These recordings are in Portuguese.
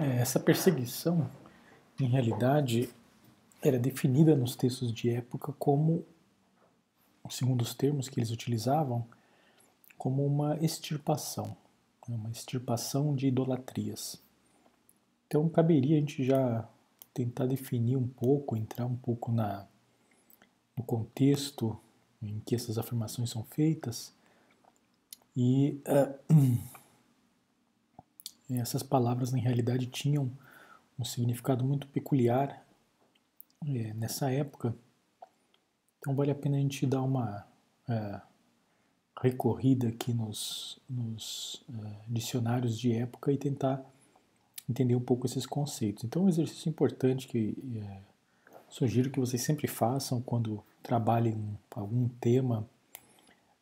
É, essa perseguição, em realidade, era definida nos textos de época como, segundo os termos que eles utilizavam, como uma extirpação, né, uma extirpação de idolatrias. Então, caberia a gente já tentar definir um pouco, entrar um pouco na, no contexto em que essas afirmações são feitas e uh, essas palavras na realidade tinham um significado muito peculiar é, nessa época. Então vale a pena a gente dar uma é, recorrida aqui nos, nos é, dicionários de época e tentar entender um pouco esses conceitos. Então um exercício importante que é, sugiro que vocês sempre façam quando trabalhem algum tema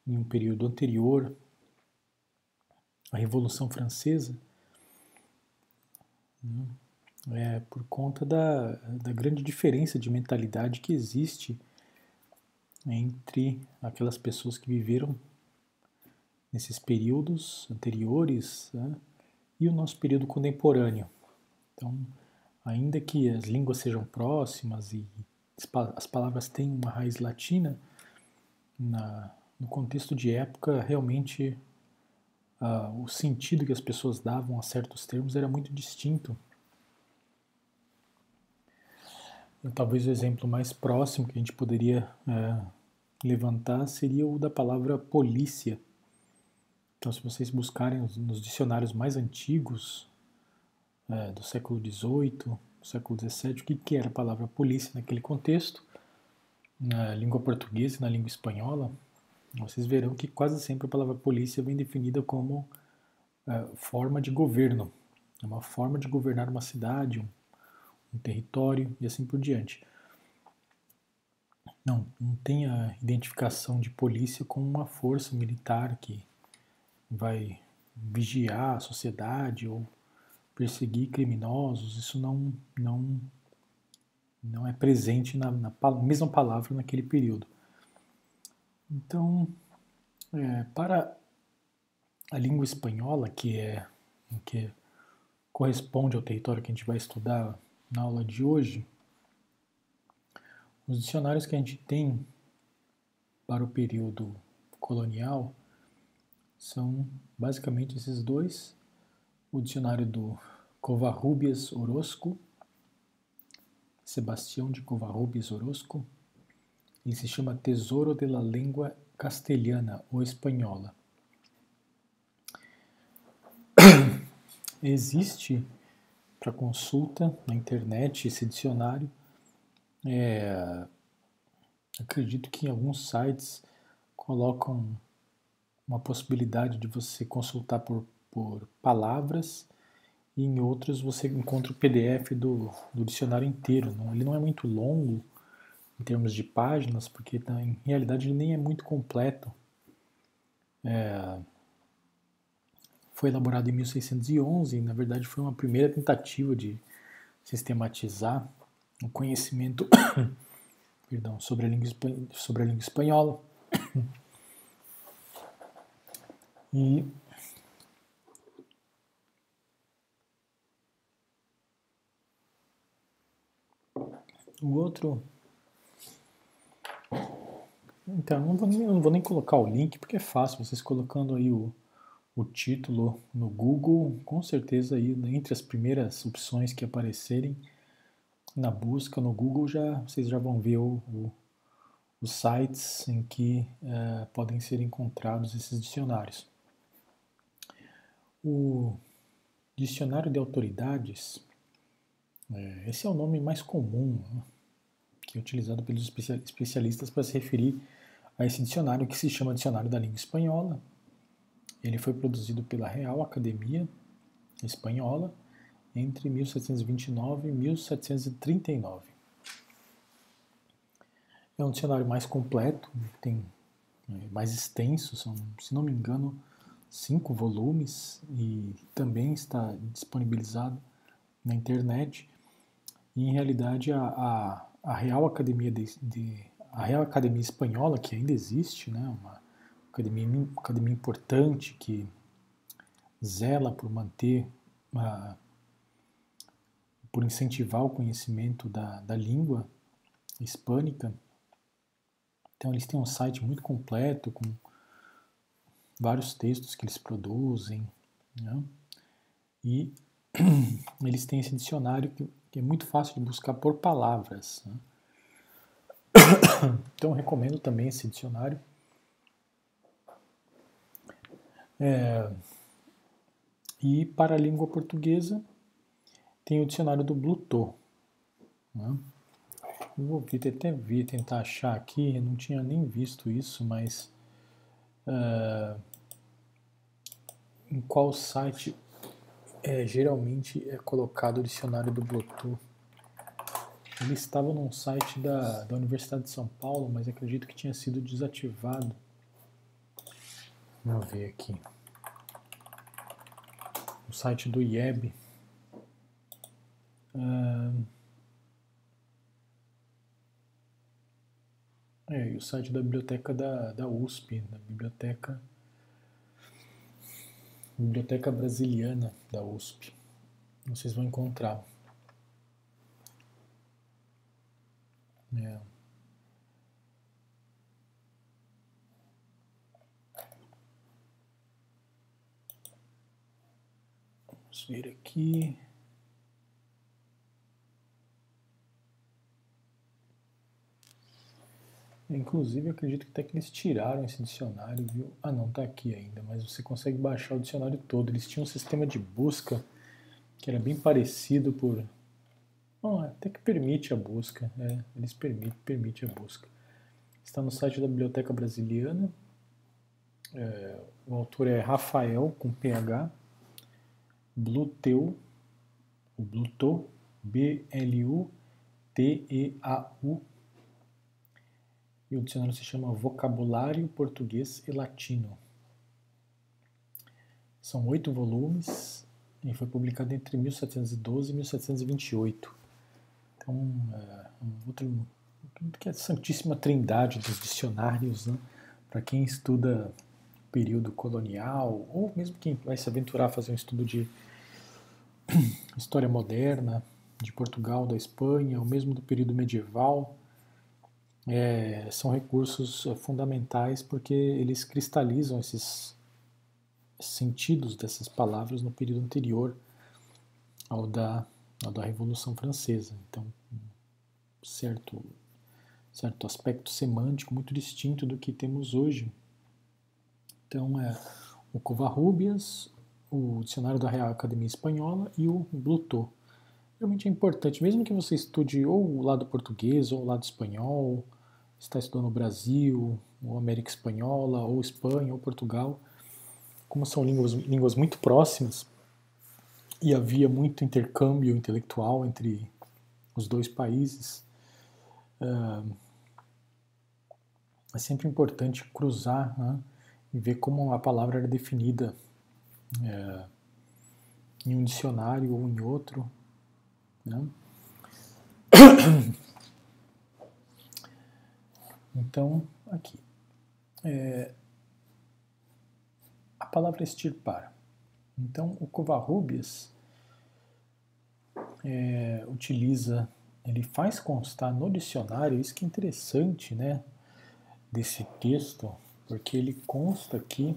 em um período anterior à Revolução Francesa? É, por conta da, da grande diferença de mentalidade que existe entre aquelas pessoas que viveram nesses períodos anteriores né, e o nosso período contemporâneo. Então, ainda que as línguas sejam próximas e as palavras tenham uma raiz latina, na, no contexto de época, realmente uh, o sentido que as pessoas davam a certos termos era muito distinto. Talvez o exemplo mais próximo que a gente poderia é, levantar seria o da palavra polícia. Então, se vocês buscarem nos dicionários mais antigos, é, do século XVIII, século XVII, o que, que era a palavra polícia naquele contexto, na língua portuguesa e na língua espanhola, vocês verão que quase sempre a palavra polícia vem definida como é, forma de governo, é uma forma de governar uma cidade, um um território e assim por diante. Não, não tem a identificação de polícia como uma força militar que vai vigiar a sociedade ou perseguir criminosos. Isso não, não, não é presente na, na mesma palavra naquele período. Então, é, para a língua espanhola, que é que corresponde ao território que a gente vai estudar na aula de hoje, os dicionários que a gente tem para o período colonial são basicamente esses dois. O dicionário do Covarrubias Orozco, Sebastião de Covarrubias Orozco, ele se chama Tesouro de la Língua Castelhana ou Espanhola. Existe para consulta na internet esse dicionário. É, acredito que em alguns sites colocam uma possibilidade de você consultar por, por palavras e em outros você encontra o PDF do, do dicionário inteiro. Não, ele não é muito longo em termos de páginas, porque em realidade ele nem é muito completo. É, foi elaborado em 1611 e, na verdade, foi uma primeira tentativa de sistematizar o conhecimento perdão, sobre, a língua, sobre a língua espanhola. E o outro. Então, não vou, nem, não vou nem colocar o link porque é fácil, vocês colocando aí o, o título no Google, com certeza aí entre as primeiras opções que aparecerem na busca no Google já vocês já vão ver o, o, os sites em que é, podem ser encontrados esses dicionários. O dicionário de autoridades, é, esse é o nome mais comum né, que é utilizado pelos especialistas para se referir a esse dicionário que se chama Dicionário da Língua Espanhola, ele foi produzido pela Real Academia Espanhola entre 1729 e 1739. É um dicionário mais completo, tem é, mais extenso, são, se não me engano, cinco volumes e também está disponibilizado na internet. E em realidade a, a, a Real Academia de, de, a Real Academia Espanhola, que ainda existe, né, uma academia, academia importante que zela por manter a, por incentivar o conhecimento da, da língua hispânica. Então eles têm um site muito completo com vários textos que eles produzem, né? e eles têm esse dicionário que, que, é muito fácil de buscar por palavras. Né? Então recomendo também esse dicionário. É, e para a língua portuguesa tem o dicionário do Bluetooth. Né? Vou até ver, tentar achar aqui, eu não tinha nem visto isso, mas uh, em qual site é, geralmente é colocado o dicionário do Bluetooth? Ele estava num site da, da Universidade de São Paulo, mas acredito que tinha sido desativado. Vamos ver aqui. O site do IEB. Uh, é, e o site da biblioteca da, da USP, da biblioteca, biblioteca Brasiliana da USP. Vocês vão encontrar. É. Vamos ver aqui. Inclusive, acredito que até que eles tiraram esse dicionário, viu? Ah, não, tá aqui ainda, mas você consegue baixar o dicionário todo. Eles tinham um sistema de busca que era bem parecido por Bom, até que permite a busca, é, eles permitem, permite a busca. Está no site da Biblioteca Brasiliana. É, o autor é Rafael, com PH. Bluteu, o Bluto, B-L-U-T-E-A-U. E o dicionário se chama Vocabulário Português e Latino. São oito volumes e foi publicado entre 1712 e 1728. Então, é, um outro, que é a Santíssima Trindade dos dicionários, né? para quem estuda período colonial, ou mesmo quem vai se aventurar a fazer um estudo de história moderna, de Portugal, da Espanha, ou mesmo do período medieval, é, são recursos é, fundamentais porque eles cristalizam esses sentidos dessas palavras no período anterior ao da da Revolução Francesa. Então, certo, certo aspecto semântico muito distinto do que temos hoje. Então, é o Covarrubias, o Dicionário da Real Academia Espanhola e o Blutot. Realmente é importante, mesmo que você estude ou o lado português ou o lado espanhol, está estudando o Brasil, ou América Espanhola, ou Espanha, ou Portugal, como são línguas, línguas muito próximas, e havia muito intercâmbio intelectual entre os dois países. é sempre importante cruzar né, e ver como a palavra era definida é, em um dicionário ou em outro. Né? Então, aqui. É, a palavra extirpar. Então, o Covarrubias é, utiliza, ele faz constar no dicionário, isso que é interessante, né, desse texto, porque ele consta aqui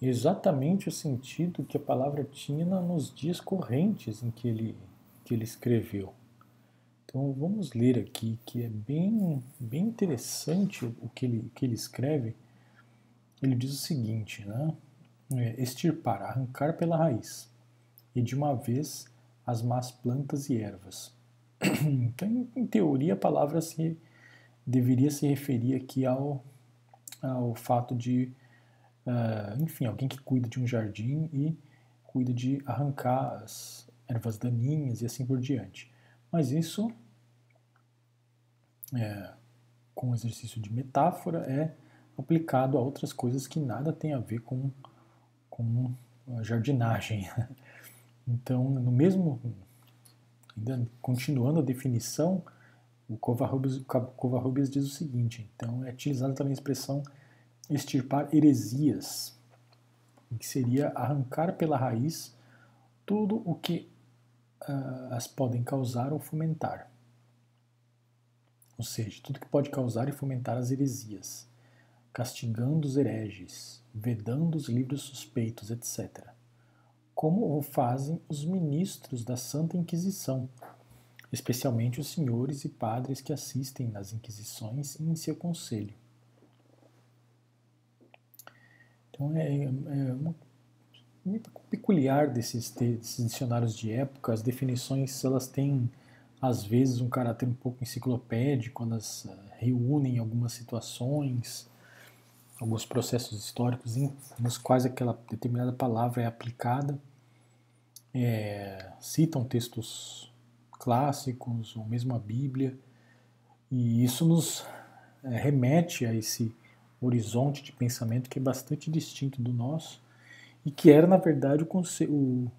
exatamente o sentido que a palavra tinha nos dias correntes em que ele, que ele escreveu. Então vamos ler aqui, que é bem, bem interessante o que ele, que ele escreve. Ele diz o seguinte, né? É, extirpar, arrancar pela raiz, e de uma vez as más plantas e ervas. então, em teoria, a palavra se, deveria se referir aqui ao, ao fato de, uh, enfim, alguém que cuida de um jardim e cuida de arrancar as ervas daninhas e assim por diante. Mas isso, é, com o exercício de metáfora, é aplicado a outras coisas que nada tem a ver com com jardinagem. Então, no mesmo, ainda continuando a definição, o Covarrubias, diz o seguinte: então é utilizada também a expressão extirpar heresias, que seria arrancar pela raiz tudo o que uh, as podem causar ou fomentar. Ou seja, tudo que pode causar e fomentar as heresias, castigando os hereges, vedando os livros suspeitos, etc. Como o fazem os ministros da Santa Inquisição, especialmente os senhores e padres que assistem nas inquisições e em seu conselho. Então é, é uma, muito peculiar desses, desses dicionários de época, as definições elas têm às vezes um caráter um pouco enciclopédico, elas eh, reúnem algumas situações, alguns processos históricos em, nos quais aquela determinada palavra é aplicada, é, citam textos clássicos ou mesmo a Bíblia, e isso nos é, remete a esse horizonte de pensamento que é bastante distinto do nosso e que era, na verdade, o, o,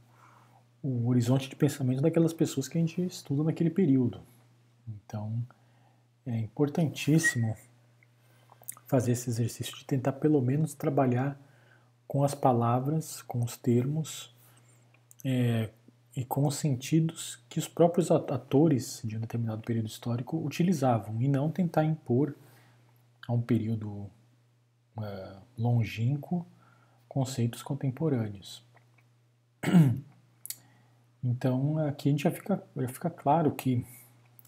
o horizonte de pensamento daquelas pessoas que a gente estuda naquele período. Então, é importantíssimo fazer esse exercício de tentar, pelo menos, trabalhar com as palavras, com os termos é, e com os sentidos que os próprios atores de um determinado período histórico utilizavam, e não tentar impor a um período é, longínquo conceitos contemporâneos. Então, aqui a gente já fica, já fica claro que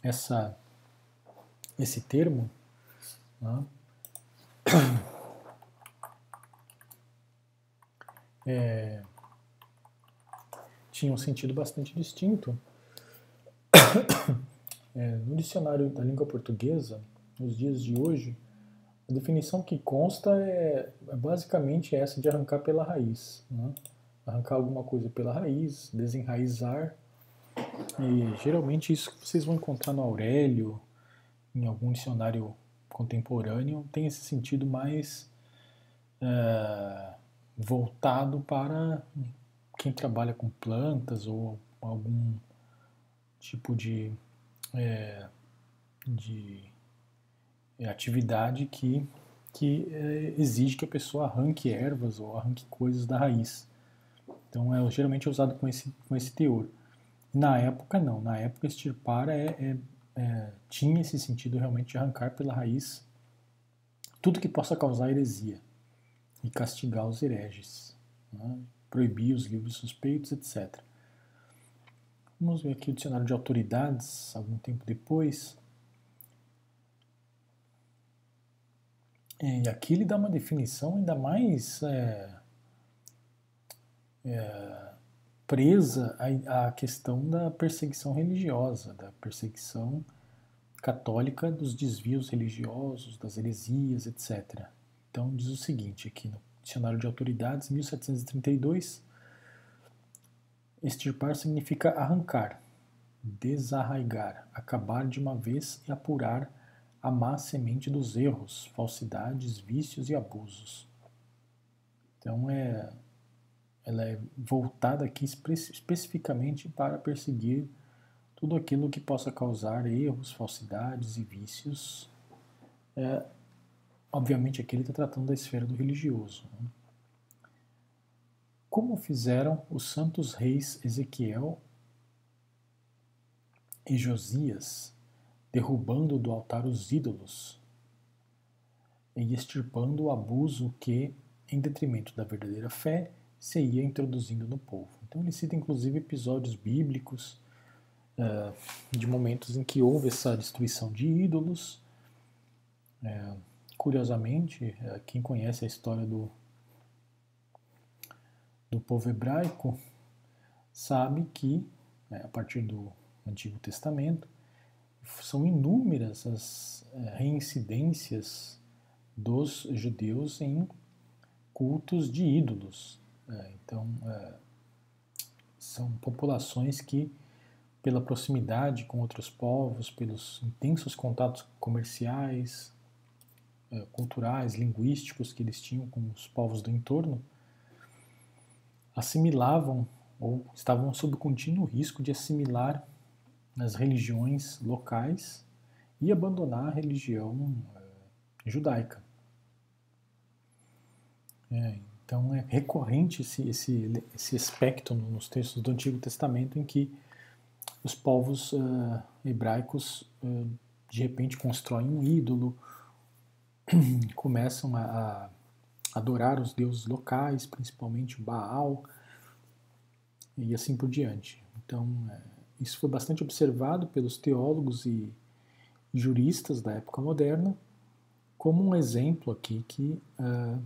essa, esse termo né, é, tinha um sentido bastante distinto. É, no dicionário da língua portuguesa, nos dias de hoje, a definição que consta é, é basicamente essa de arrancar pela raiz. Né? Arrancar alguma coisa pela raiz, desenraizar. E geralmente isso vocês vão encontrar no Aurélio, em algum dicionário contemporâneo, tem esse sentido mais é, voltado para quem trabalha com plantas ou algum tipo de, é, de é atividade que, que é, exige que a pessoa arranque ervas ou arranque coisas da raiz. Então é geralmente é usado com esse, com esse teor. Na época não, na época extirpar é, é, tinha esse sentido realmente de arrancar pela raiz tudo que possa causar heresia e castigar os hereges, né? proibir os livros suspeitos, etc. Vamos ver aqui o dicionário de autoridades, algum tempo depois. É, e aqui ele dá uma definição ainda mais é, é, presa à, questão da perseguição religiosa, da perseguição católica dos desvios religiosos, das heresias, etc. Então diz o seguinte aqui no Dicionário de Autoridades, 1732, extirpar significa arrancar, desarraigar, acabar de uma vez e apurar a má semente dos erros, falsidades, vícios e abusos. Então é, ela é voltada aqui espe especificamente para perseguir tudo aquilo que possa causar erros, falsidades e vícios. É, obviamente aqui ele está tratando da esfera do religioso. Né? Como fizeram os santos reis Ezequiel e Josias derrubando do altar os ídolos e extirpando o abuso que, em detrimento da verdadeira fé, se ia introduzindo no povo. Então ele cita inclusive episódios bíblicos uh, de momentos em que houve essa destruição de ídolos. Uh, curiosamente, uh, quem conhece a história do, do povo hebraico sabe que, né, a partir do Antigo Testamento, são inúmeras as eh, reincidências dos judeus em cultos de ídolos. É, então, é, são populações que, pela proximidade com outros povos, pelos intensos contatos comerciais, é, culturais, linguísticos que eles tinham com os povos do entorno, assimilavam ou estavam sob contínuo risco de assimilar nas religiões locais e abandonar a religião judaica. É, então é recorrente esse, esse, esse aspecto nos textos do Antigo Testamento em que os povos uh, hebraicos uh, de repente constroem um ídolo, começam a, a, adorar os deuses locais, principalmente o Baal, e assim por diante. Então, é, isso foi bastante observado pelos teólogos e juristas da época moderna, como um exemplo aqui que uh,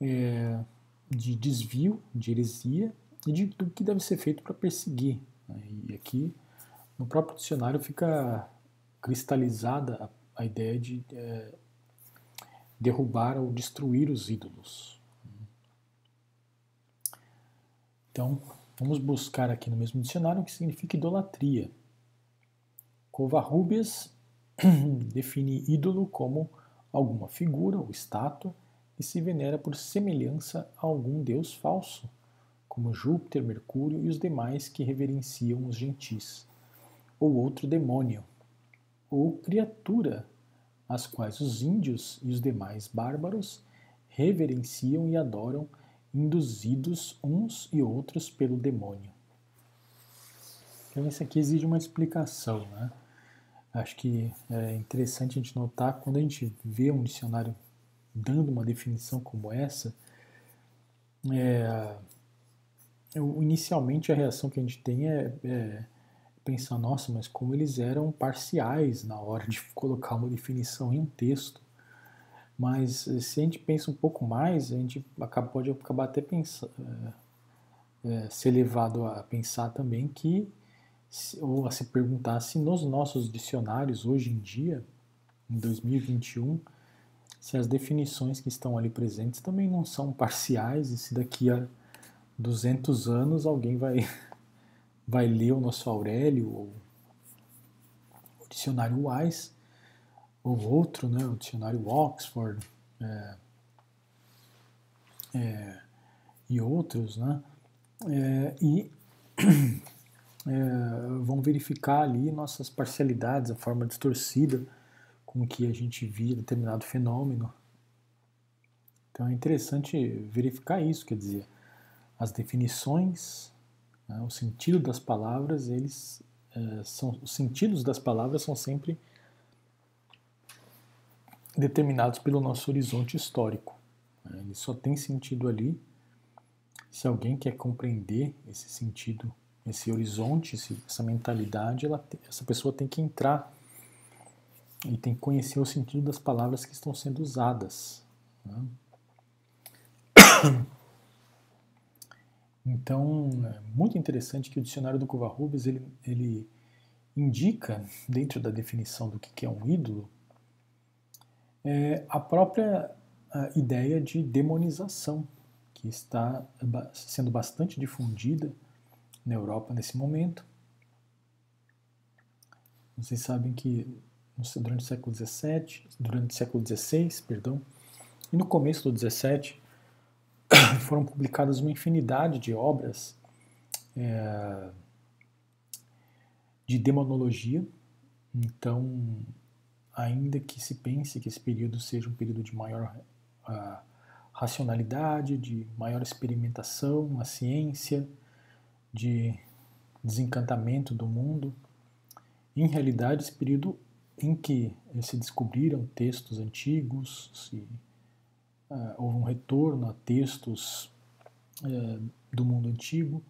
é, de desvio, de heresia e de, do que deve ser feito para perseguir. Né? E aqui no próprio dicionário fica cristalizada a, a ideia de é, derrubar ou destruir os ídolos. Então, vamos buscar aqui no mesmo dicionário o que significa idolatria. Covarrubias define ídolo como alguma figura ou estátua que se venera por semelhança a algum deus falso, como Júpiter, Mercúrio e os demais que reverenciam os gentis, ou outro demônio, ou criatura, as quais os índios e os demais bárbaros reverenciam e adoram, induzidos uns e outros pelo demônio. Então, isso aqui exige uma explicação, né? Acho que é interessante a gente notar quando a gente vê um dicionário dando uma definição como essa, é, inicialmente a reação que a gente tem é, é, pensar, nossa, mas como eles eram parciais na hora de colocar uma definição em um texto. Mas se a gente pensa um pouco mais, a gente acaba, pode acabar até pensando, é, é, ser levado a pensar também que ou a se perguntar se nos nossos dicionários hoje em dia, em 2021, se as definições que estão ali presentes também não são parciais e se daqui a 200 anos alguém vai, vai ler o nosso Aurélio ou o dicionário Wise ou outro, né, o dicionário Oxford é, é, e outros, né, é, e é, vão verificar ali nossas parcialidades, a forma distorcida com que a gente via determinado fenômeno. Então é interessante verificar isso, quer dizer, as definições, né, o sentido das palavras, eles é, são os sentidos das palavras são sempre determinados pelo nosso horizonte histórico. Né, ele só tem sentido ali se alguém quer compreender esse sentido esse horizonte, essa mentalidade, ela, essa pessoa tem que entrar e tem que conhecer o sentido das palavras que estão sendo usadas. Né? Então, é muito interessante que o dicionário do Covarrubias ele, ele indica, dentro da definição do que é um ídolo, é a própria a ideia de demonização, que está sendo bastante difundida na Europa nesse momento. Vocês sabem que durante o século XVII, durante o século XVI, perdão, e no começo do XVII foram publicadas uma infinidade de obras é, de demonologia. Então, ainda que se pense que esse período seja um período de maior uh, racionalidade, de maior experimentação, a ciência, de desencantamento do mundo. Em realidade, esse período em que se descobriram textos antigos, se, uh, houve um retorno a textos uh, do mundo antigo,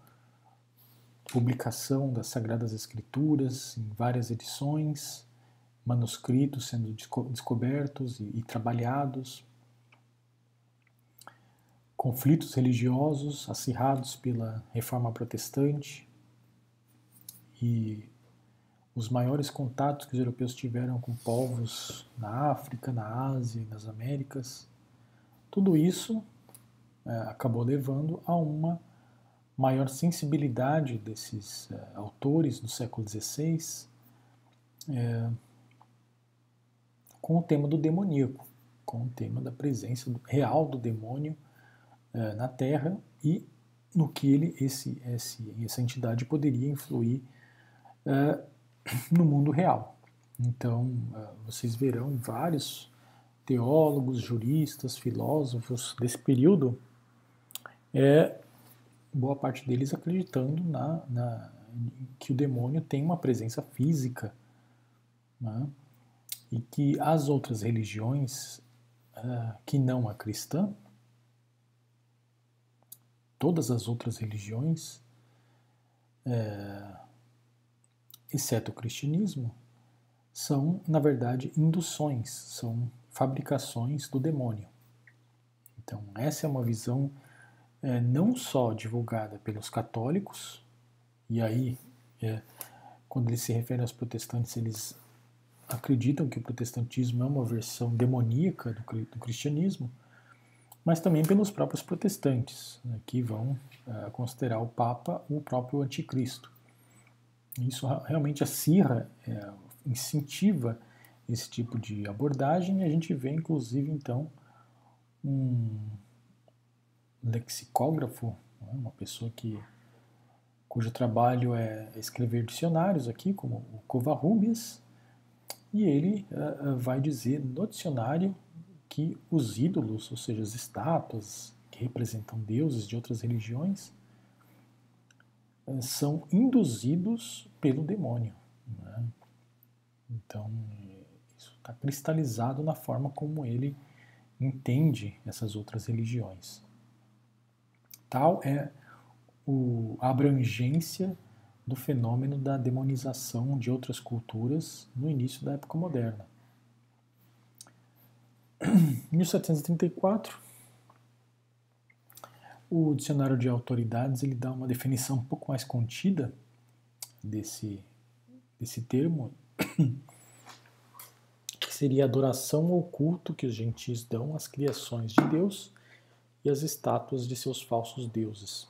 publicação das Sagradas Escrituras em várias edições, manuscritos sendo desco descobertos e, e trabalhados, conflitos religiosos acirrados pela reforma protestante e os maiores contatos que os europeus tiveram com povos na África, na Ásia e nas Américas, tudo isso é, acabou levando a uma maior sensibilidade desses é, autores do século XVI é, com o tema do demoníaco, com o tema da presença real do demônio é, na Terra e no que ele, esse, esse, essa entidade poderia influir é, no mundo real. Então, é, vocês verão vários teólogos, juristas, filósofos desse período é, boa parte deles acreditando na, na que o demônio tem uma presença física né? e que as outras religiões uh, que não a cristã, todas as outras religiões, uh, exceto o cristianismo, são, na verdade, induções, são fabricações do demônio. Então, essa é uma visão é, não só divulgada pelos católicos, e aí, é, quando eles se referem aos protestantes, eles acreditam que o protestantismo é uma versão demoníaca do, do cristianismo, mas também pelos próprios protestantes, né, que vão é, considerar o Papa o próprio anticristo. Isso realmente acirra, é, incentiva esse tipo de abordagem e a gente vê, inclusive, então, um lexicógrafo, né, uma pessoa que cujo trabalho é escrever dicionários aqui, como o Covarrubias, e ele uh, vai dizer no dicionário que os ídolos, ou seja, as estátuas que representam deuses de outras religiões, são induzidos pelo demônio. Né? Então, isso está cristalizado na forma como ele entende essas outras religiões. Tal é a abrangência do fenômeno da demonização de outras culturas no início da época moderna. Em 1734, o dicionário de autoridades ele dá uma definição um pouco mais contida desse, desse termo, que seria a adoração ou culto que os gentis dão às criações de Deus e às estátuas de seus falsos deuses.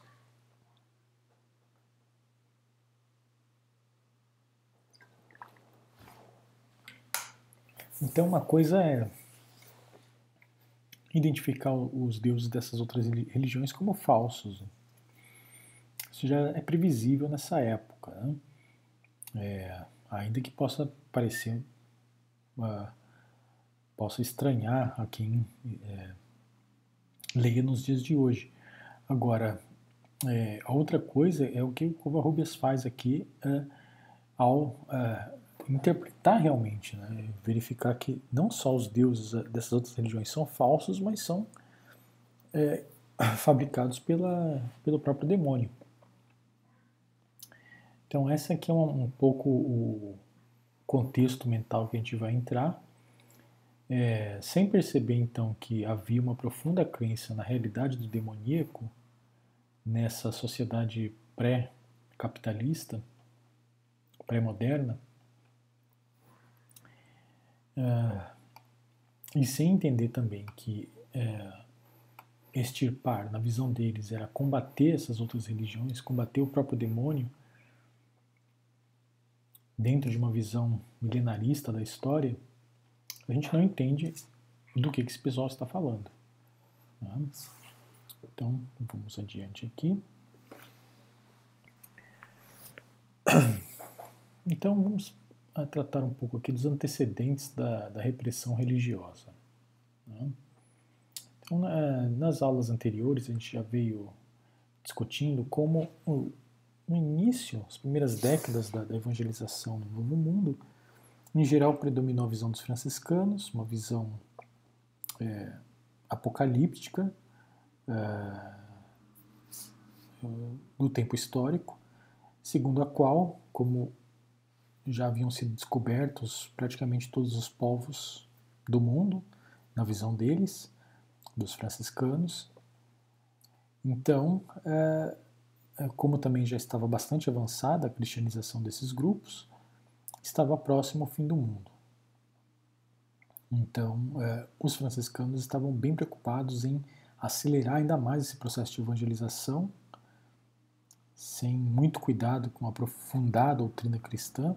Então, uma coisa é identificar os deuses dessas outras religiões como falsos. Isso já é previsível nessa época. Né? É, ainda que possa parecer, uh, possa estranhar a quem é, leia nos dias de hoje. Agora, é, a outra coisa é o que o Covarrubias faz aqui é, ao é, interpretar realmente, né? verificar que não só os deuses dessas outras religiões são falsos, mas são é, fabricados pela, pelo próprio demônio. Então, essa aqui é um, um pouco o contexto mental que a gente vai entrar, é, sem perceber então que havia uma profunda crença na realidade do demoníaco nessa sociedade pré-capitalista, pré-moderna, uh, e sem entender também que uh, extirpar, na visão deles, era combater essas outras religiões, combater o próprio demônio, dentro de uma visão milenarista da história, a gente não entende do que, que esse pessoal está falando. Né? Então, vamos adiante aqui. Então, vamos tratar um pouco aqui dos antecedentes da, da repressão religiosa. Né? Então, nas aulas anteriores, a gente já veio discutindo como no início, as primeiras décadas da, da evangelização no Novo Mundo, em geral predominou a visão dos franciscanos, uma visão é, apocalíptica é, do tempo histórico, segundo a qual, como já haviam sido descobertos praticamente todos os povos do mundo, na visão deles, dos franciscanos. Então, é, é, como também já estava bastante avançada a cristianização desses grupos, estava próximo ao fim do mundo. Então, é, os franciscanos estavam bem preocupados em acelerar ainda mais esse processo de evangelização, sem muito cuidado com aprofundar a doutrina cristã,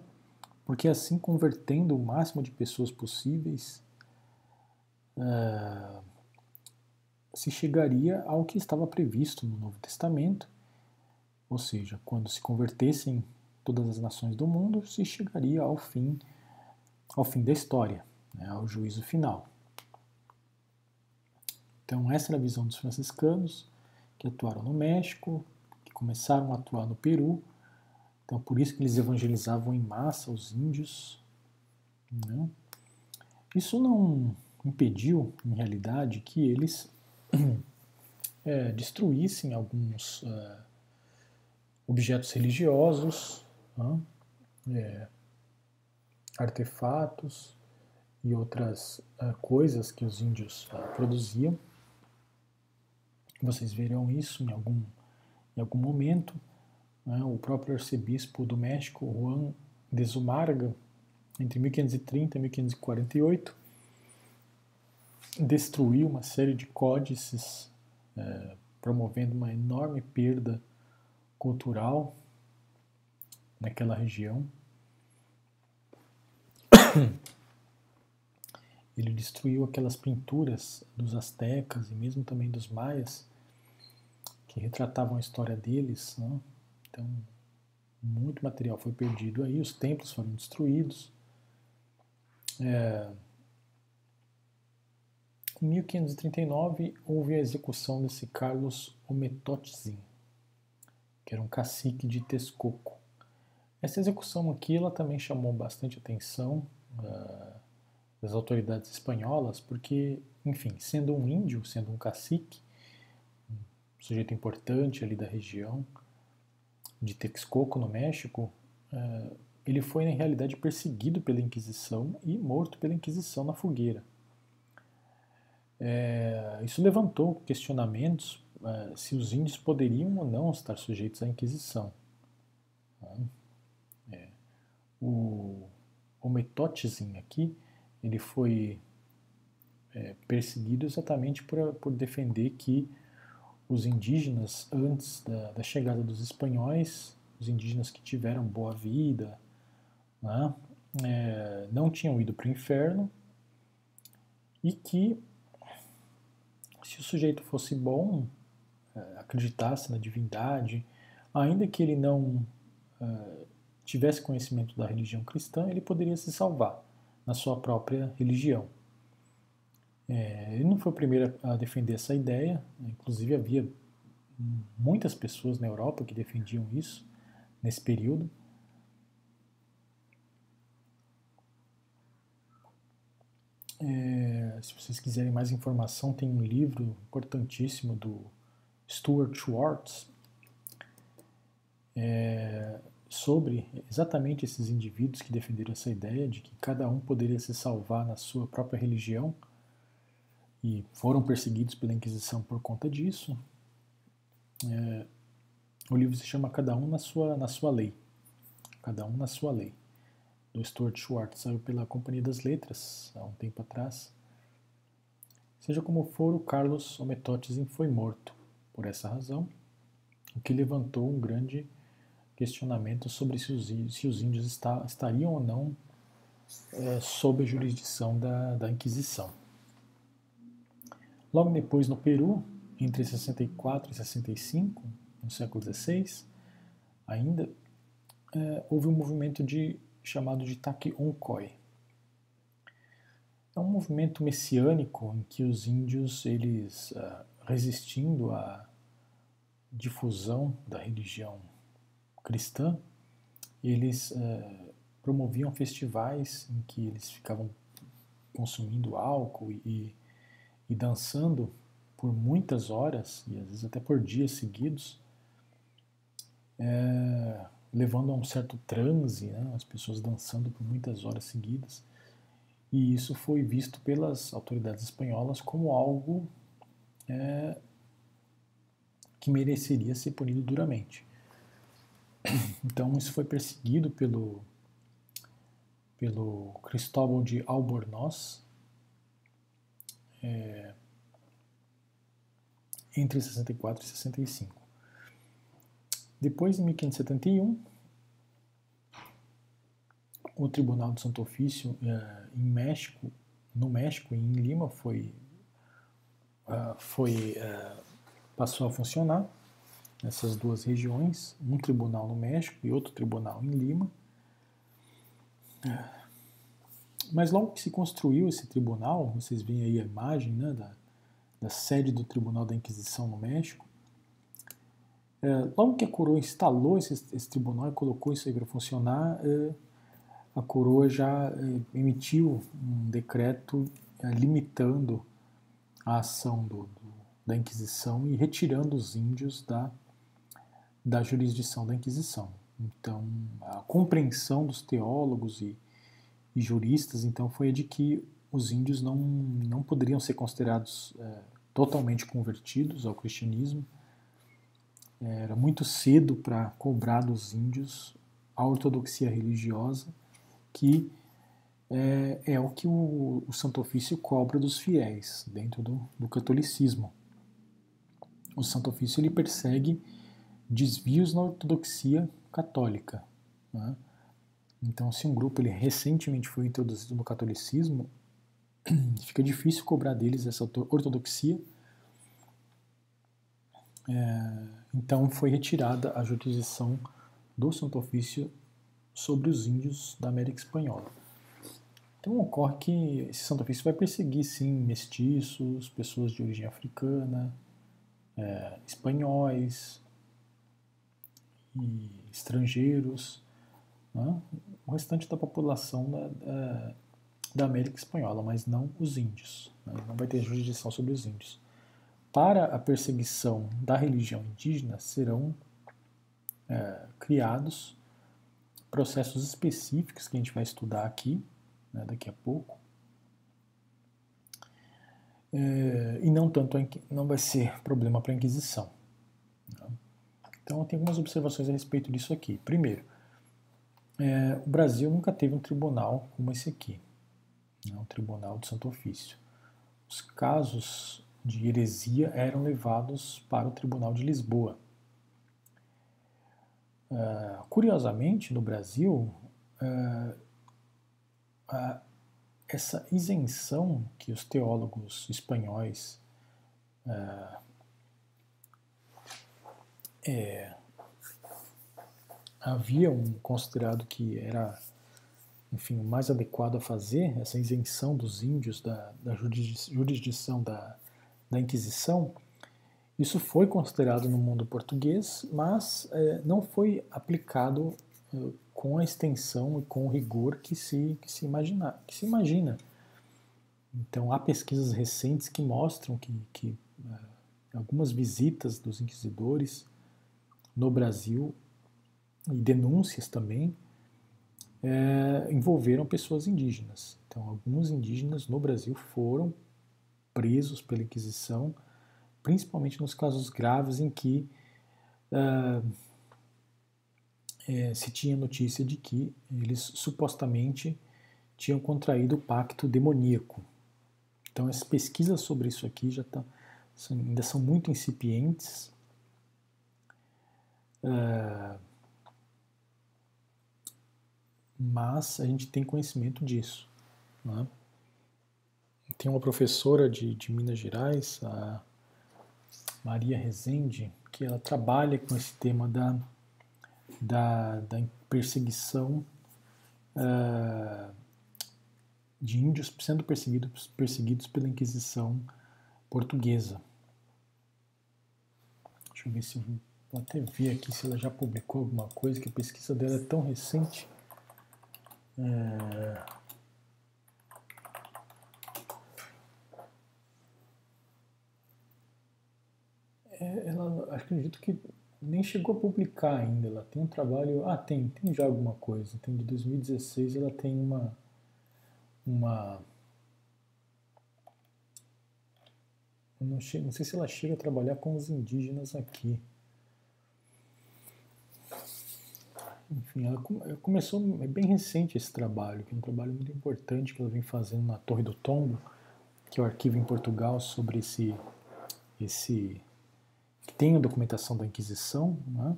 porque assim, convertendo o máximo de pessoas possíveis, é, se chegaria ao que estava previsto no Novo Testamento, ou seja, quando se convertessem todas as nações do mundo, se chegaria ao fim, ao fim da história, né, ao juízo final. Então essa era a visão dos franciscanos que atuaram no México, começaram a atuar no Peru, então por isso que eles evangelizavam em massa os índios. Né? Isso não impediu, em realidade, que eles é, destruíssem alguns é, objetos religiosos, né? é, artefatos e outras coisas que os índios produziam. Vocês verão isso em algum, em algum momento. Né? O próprio arcebispo do México, Juan de Zumarga, entre 1530 e 1548, destruiu uma série de códices, é, promovendo uma enorme perda cultural naquela região. Ele destruiu aquelas pinturas dos astecas e mesmo também dos maias que retratavam a história deles. Né? Então, muito material foi perdido aí, os templos foram destruídos. É, em 1539 houve a execução desse Carlos Ometotzin, que era um cacique de Texcoco. Essa execução aqui ela também chamou bastante atenção uh, das autoridades espanholas, porque, enfim, sendo um índio, sendo um cacique, um sujeito importante ali da região de Texcoco, no México, uh, ele foi, na realidade, perseguido pela Inquisição e morto pela Inquisição na fogueira. É, isso levantou questionamentos é, se os índios poderiam ou não estar sujeitos à Inquisição. É, o, o aqui, ele foi perseguido exatamente por, por defender que os indígenas, antes da, da, chegada dos espanhóis, os indígenas que tiveram boa vida, né, é, não tinham ido para o inferno e que se o sujeito fosse bom, é, acreditasse na divindade, ainda que ele não uh, tivesse conhecimento da religião cristã, ele poderia se salvar na sua própria religião. É, ele não foi o primeiro a defender essa ideia, inclusive havia muitas pessoas na Europa que defendiam isso nesse período. É, se vocês quiserem mais informação, tem um livro importantíssimo do Stuart Schwartz é, sobre exatamente esses indivíduos que defenderam essa ideia de que cada um poderia se salvar na sua própria religião e foram perseguidos pela Inquisição por conta disso. É, o livro se chama Cada um na sua, na sua lei. Cada um na sua lei do Stuart Schwartz, saiu pela Companhia das Letras há um tempo atrás. Seja como for, o Carlos Ometotzin foi morto por essa razão, o que levantou um grande questionamento sobre se os, se os índios está, estariam ou não é, sob a jurisdição da, da Inquisição. Logo depois, no Peru, entre 64 e 65, no século XVI, ainda, é, houve um movimento de chamado de Takiunkoi. É um movimento messiânico em que os índios, eles uh, resistindo à difusão da religião cristã, eles uh, promoviam festivais em que eles ficavam consumindo álcool e, e dançando por muitas horas, e às vezes até por dias seguidos, é, levando a um certo transe, né, as pessoas dançando por muitas horas seguidas. E isso foi visto pelas autoridades espanholas como algo é, que mereceria ser punido duramente. Então isso foi perseguido pelo, pelo Cristóbal de Albornoz é, entre 64 e 65. Depois, em 1571, o Tribunal do Santo Ofício uh, em México, no México, em Lima, foi, uh, foi uh, passou a funcionar nessas duas regiões, um tribunal no México e outro tribunal em Lima. Mas logo que se construiu esse tribunal, vocês veem aí a imagem né, da, da sede do Tribunal da Inquisição no México, É, logo que a coroa instalou esse, esse, tribunal e colocou isso aí para funcionar, é, a coroa já é, emitiu um decreto é, limitando a ação do, do, da Inquisição e retirando os índios da, da jurisdição da Inquisição. Então, a compreensão dos teólogos e, e juristas então foi a de que os índios não, não poderiam ser considerados é, totalmente convertidos ao cristianismo. Era muito cedo para cobrar dos índios a ortodoxia religiosa, que é, é o que o, o, Santo Ofício cobra dos fiéis dentro do, do catolicismo. O Santo Ofício ele persegue desvios na ortodoxia católica. Né? Então, se um grupo ele recentemente foi introduzido no catolicismo, fica difícil cobrar deles essa ortodoxia. É, então, foi retirada a jurisdição do Santo Ofício sobre os índios da América Espanhola. Então ocorre que esse Santo Ofício vai perseguir, sim, mestiços, pessoas de origem africana, é, espanhóis estrangeiros, né? o restante da população da, da, da, América Espanhola, mas não os índios. Né? Não vai ter jurisdição sobre os índios. Para a perseguição da religião indígena serão é, criados processos específicos que a gente vai estudar aqui, né, daqui a pouco. É, e não tanto não vai ser problema para a Inquisição. Né? Então, tem algumas observações a respeito disso aqui. Primeiro, é, o Brasil nunca teve um tribunal como esse aqui, né, um tribunal de Santo Ofício. Os casos de heresia eram levados para o Tribunal de Lisboa. Uh, curiosamente, no Brasil, uh, essa isenção que os teólogos espanhóis é, haviam considerado que era enfim, o mais adequado a fazer, essa isenção dos índios da, da jurisdição da, da Inquisição, isso foi considerado no mundo português, mas é, não foi aplicado é, com a extensão e com o rigor que se, que se, imagina, que se imagina. Então, há pesquisas recentes que mostram que, que é, algumas visitas dos inquisidores no Brasil e denúncias também é, envolveram pessoas indígenas. Então, alguns indígenas no Brasil foram presos pela Inquisição, principalmente nos casos graves em que uh, é, se tinha notícia de que eles supostamente tinham contraído o pacto demoníaco. Então, as pesquisas sobre isso aqui já tá, ainda são muito incipientes. Uh, mas a gente tem conhecimento disso. Né? Tem uma professora de, de Minas Gerais, a Maria Rezende, que ela trabalha com esse tema da, da, da perseguição uh, de índios sendo perseguidos, perseguidos pela Inquisição portuguesa. Deixa eu ver se eu até vi aqui se ela já publicou alguma coisa, que a pesquisa dela é tão recente. É... é ela, acredito que nem chegou a publicar ainda. Ela tem um trabalho. Ah, tem, tem já alguma coisa. Tem de 2016, ela tem uma. Uma. Não, che... não sei se ela chega a trabalhar com os indígenas aqui. Enfim, ela começou, é bem recente esse trabalho, que é um trabalho muito importante que ela vem fazendo na Torre do Tombo, que é o arquivo em Portugal sobre esse, esse que tem a documentação da Inquisição, né?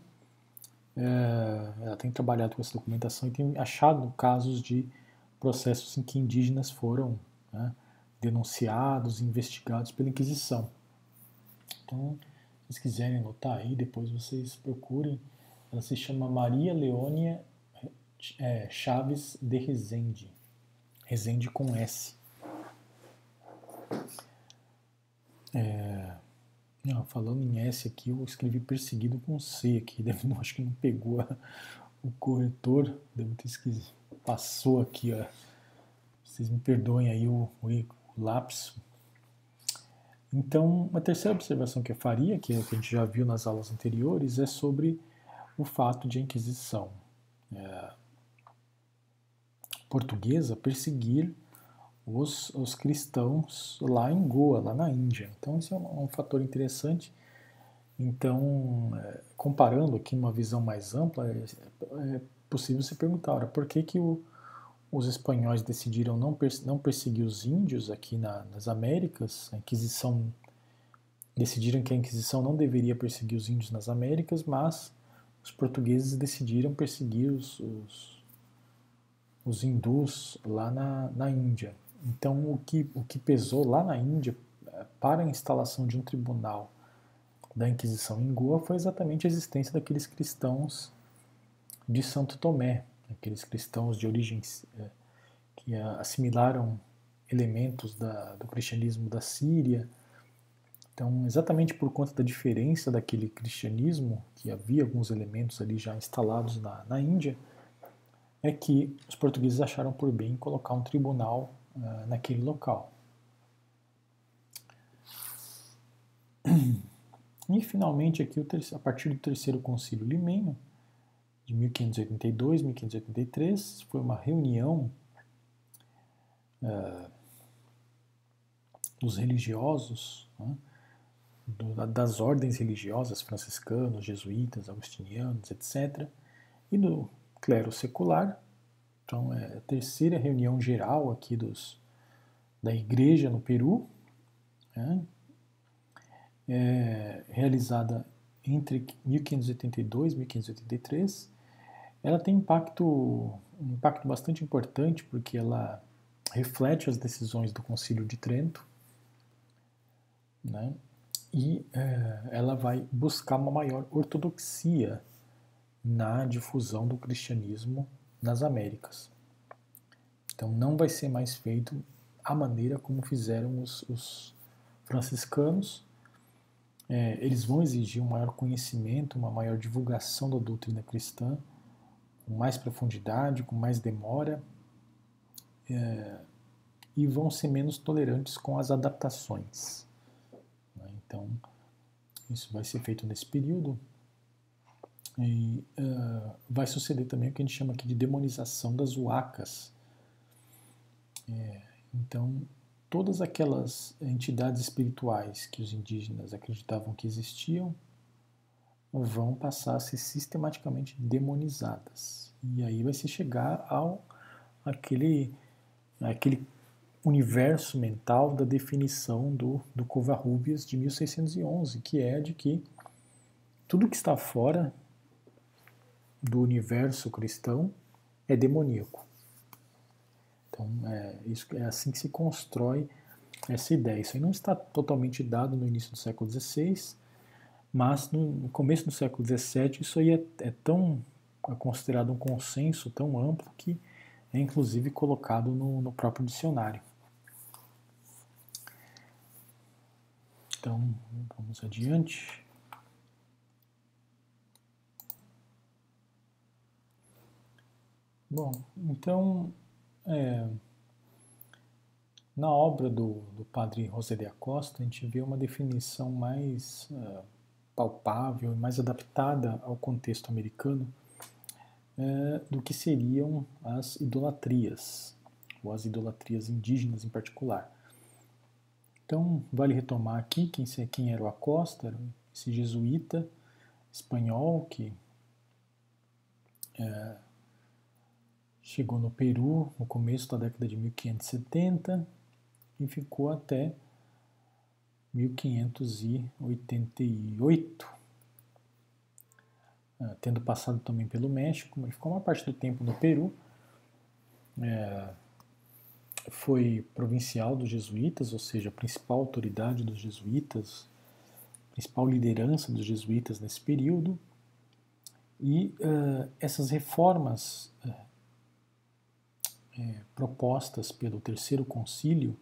é, ela tem trabalhado com essa documentação e tem achado casos de processos em que indígenas foram né, denunciados, investigados pela Inquisição. Então, se vocês quiserem anotar aí, depois vocês procurem ela se chama Maria Leônia é, Chaves de Rezende. Rezende com S. É, Não, falando em S aqui, eu escrevi perseguido com C aqui. Deve, não, acho que não pegou a, o corretor. Devo ter esquecido. Passou aqui, ó. Vocês me perdoem aí o, o, o lapso. Então, uma terceira observação que eu faria, que é que a gente já viu nas aulas anteriores, é sobre o fato de a Inquisição é, portuguesa perseguir os, os cristãos lá em Goa, lá na Índia. Então, esse é um, um fator interessante. Então, é, comparando aqui numa visão mais ampla, é, é possível se perguntar, ora, por que, que o, os espanhóis decidiram não, não perseguir os índios aqui na, nas Américas? A Inquisição decidiram que a Inquisição não deveria perseguir os índios nas Américas, mas os portugueses decidiram perseguir os, os, os hindus lá na, na Índia. Então, o que, o que pesou lá na Índia eh, para a instalação de um tribunal da Inquisição em Goa foi exatamente a existência daqueles cristãos de Santo Tomé, aqueles cristãos de origem é, que assimilaram elementos da, do cristianismo da Síria. Então, exatamente por conta da diferença daquele cristianismo, que havia alguns elementos ali já instalados na, na Índia, é que os portugueses acharam por bem colocar um tribunal uh, naquele local. E finalmente aqui a partir do terceiro concílio limenho de 1582, 1583 foi uma reunião uh, dos religiosos, né, do, das ordens religiosas franciscanos, jesuítas, agustinianos, etc., e do clero secular então, é a terceira reunião geral aqui dos, da igreja no Peru, né? é, realizada entre 1582 e 1583. Ela tem impacto, um impacto bastante importante porque ela reflete as decisões do Concílio de Trento, né? E é, ela vai buscar uma maior ortodoxia na difusão do cristianismo nas Américas. Então não vai ser mais feito a maneira como fizeram os, os franciscanos. É, eles vão exigir um maior conhecimento, uma maior divulgação da doutrina cristã, com mais profundidade, com mais demora, é, e vão ser menos tolerantes com as adaptações. Então, isso vai ser feito nesse período. E uh, vai suceder também o que a gente chama aqui de demonização das huacas. É, então, todas aquelas entidades espirituais que os indígenas acreditavam que existiam vão passar a ser sistematicamente demonizadas. E aí vai se chegar ao aquele, aquele universo mental da definição do, do Covarrubias de 1611, que é de que tudo que está fora do universo cristão é demoníaco. Então, é, isso, é assim que se constrói essa ideia. Isso aí não está totalmente dado no início do século XVI, mas no, começo do século XVII isso aí é, é tão é considerado um consenso tão amplo que é inclusive colocado no, no próprio dicionário. Então, vamos adiante. Bom, então, é, na obra do, do padre José de Acosta, a gente vê uma definição mais uh, palpável e mais adaptada ao contexto americano uh, do que seriam as idolatrias, ou as idolatrias indígenas em particular. Então, vale retomar aqui quem, quem era o Acosta, esse jesuíta espanhol que uh, Chegou no Peru no começo da década de 1570 e ficou até 1588, ah, tendo passado também pelo México, mas ficou uma parte do tempo no Peru. É, foi provincial dos jesuítas, ou seja, a principal autoridade dos jesuítas, principal liderança dos jesuítas nesse período. E uh, essas reformas uh, é, propostas pelo Terceiro Concílio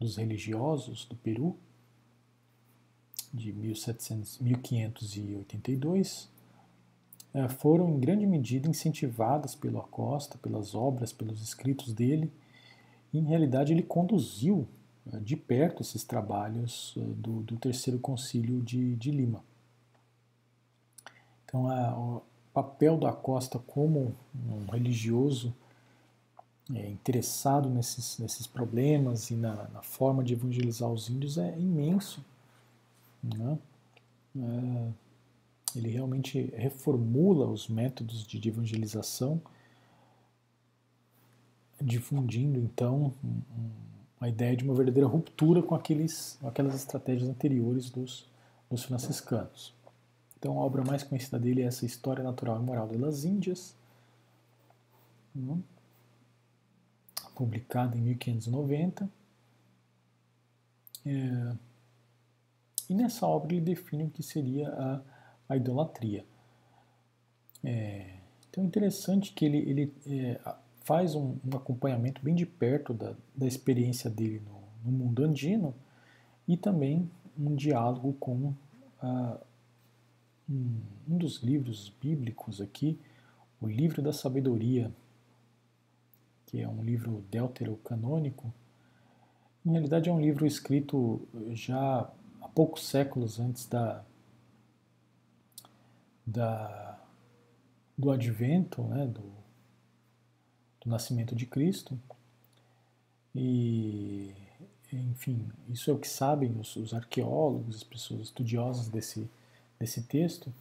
dos Religiosos do Peru de 1700, 1582 é, foram em grande medida incentivadas pelo Acosta, pelas obras, pelos escritos dele. Em realidade, ele conduziu é, de perto esses trabalhos é, do, do Terceiro Concílio de, de Lima. Então, a, o papel do Acosta como um religioso é, interessado nesses, nesses problemas e na, na, forma de evangelizar os índios é imenso. Né? É, ele realmente reformula os métodos de, de evangelização, difundindo então a ideia de uma verdadeira ruptura com aqueles, aquelas estratégias anteriores dos, dos franciscanos. Então a obra mais conhecida dele é essa História Natural e Moral das Índias, né? publicada em 1590. É, e nessa obra ele define o que seria a, a idolatria. É, então é interessante que ele, ele é, faz um, um, acompanhamento bem de perto da, da experiência dele no, no, mundo andino e também um diálogo com a, um, um dos livros bíblicos aqui, o Livro da Sabedoria, que é um livro deuterocanônico, em realidade é um livro escrito já há poucos séculos antes da, da do advento, né, do, nascimento de Cristo. E, enfim, isso é o que sabem os, os arqueólogos, as pessoas estudiosas desse, desse texto.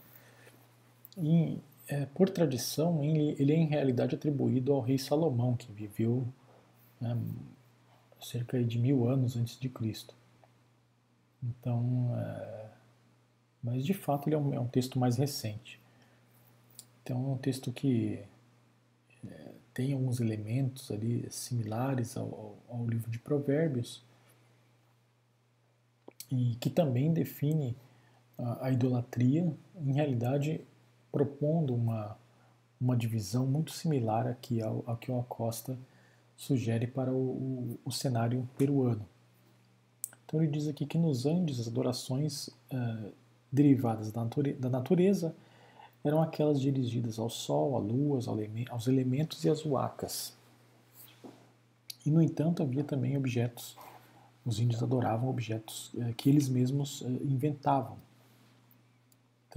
E é, por tradição, ele, ele, é em realidade atribuído ao rei Salomão, que viveu né, cerca de mil anos antes de Cristo. Então, é, mas de fato ele é um, é um, texto mais recente. Então é um texto que tem alguns elementos ali similares ao, ao, ao livro de Provérbios e que também define a, a idolatria, em realidade propondo uma, uma divisão muito similar aqui ao, ao que o Acosta sugere para o, o, o, cenário peruano. Então ele diz aqui que nos Andes as adorações uh, derivadas da, natureza, da natureza eram aquelas dirigidas ao sol, à lua, aos elementos e às huacas. E, no entanto, havia também objetos, os índios adoravam objetos uh, que eles mesmos uh, inventavam.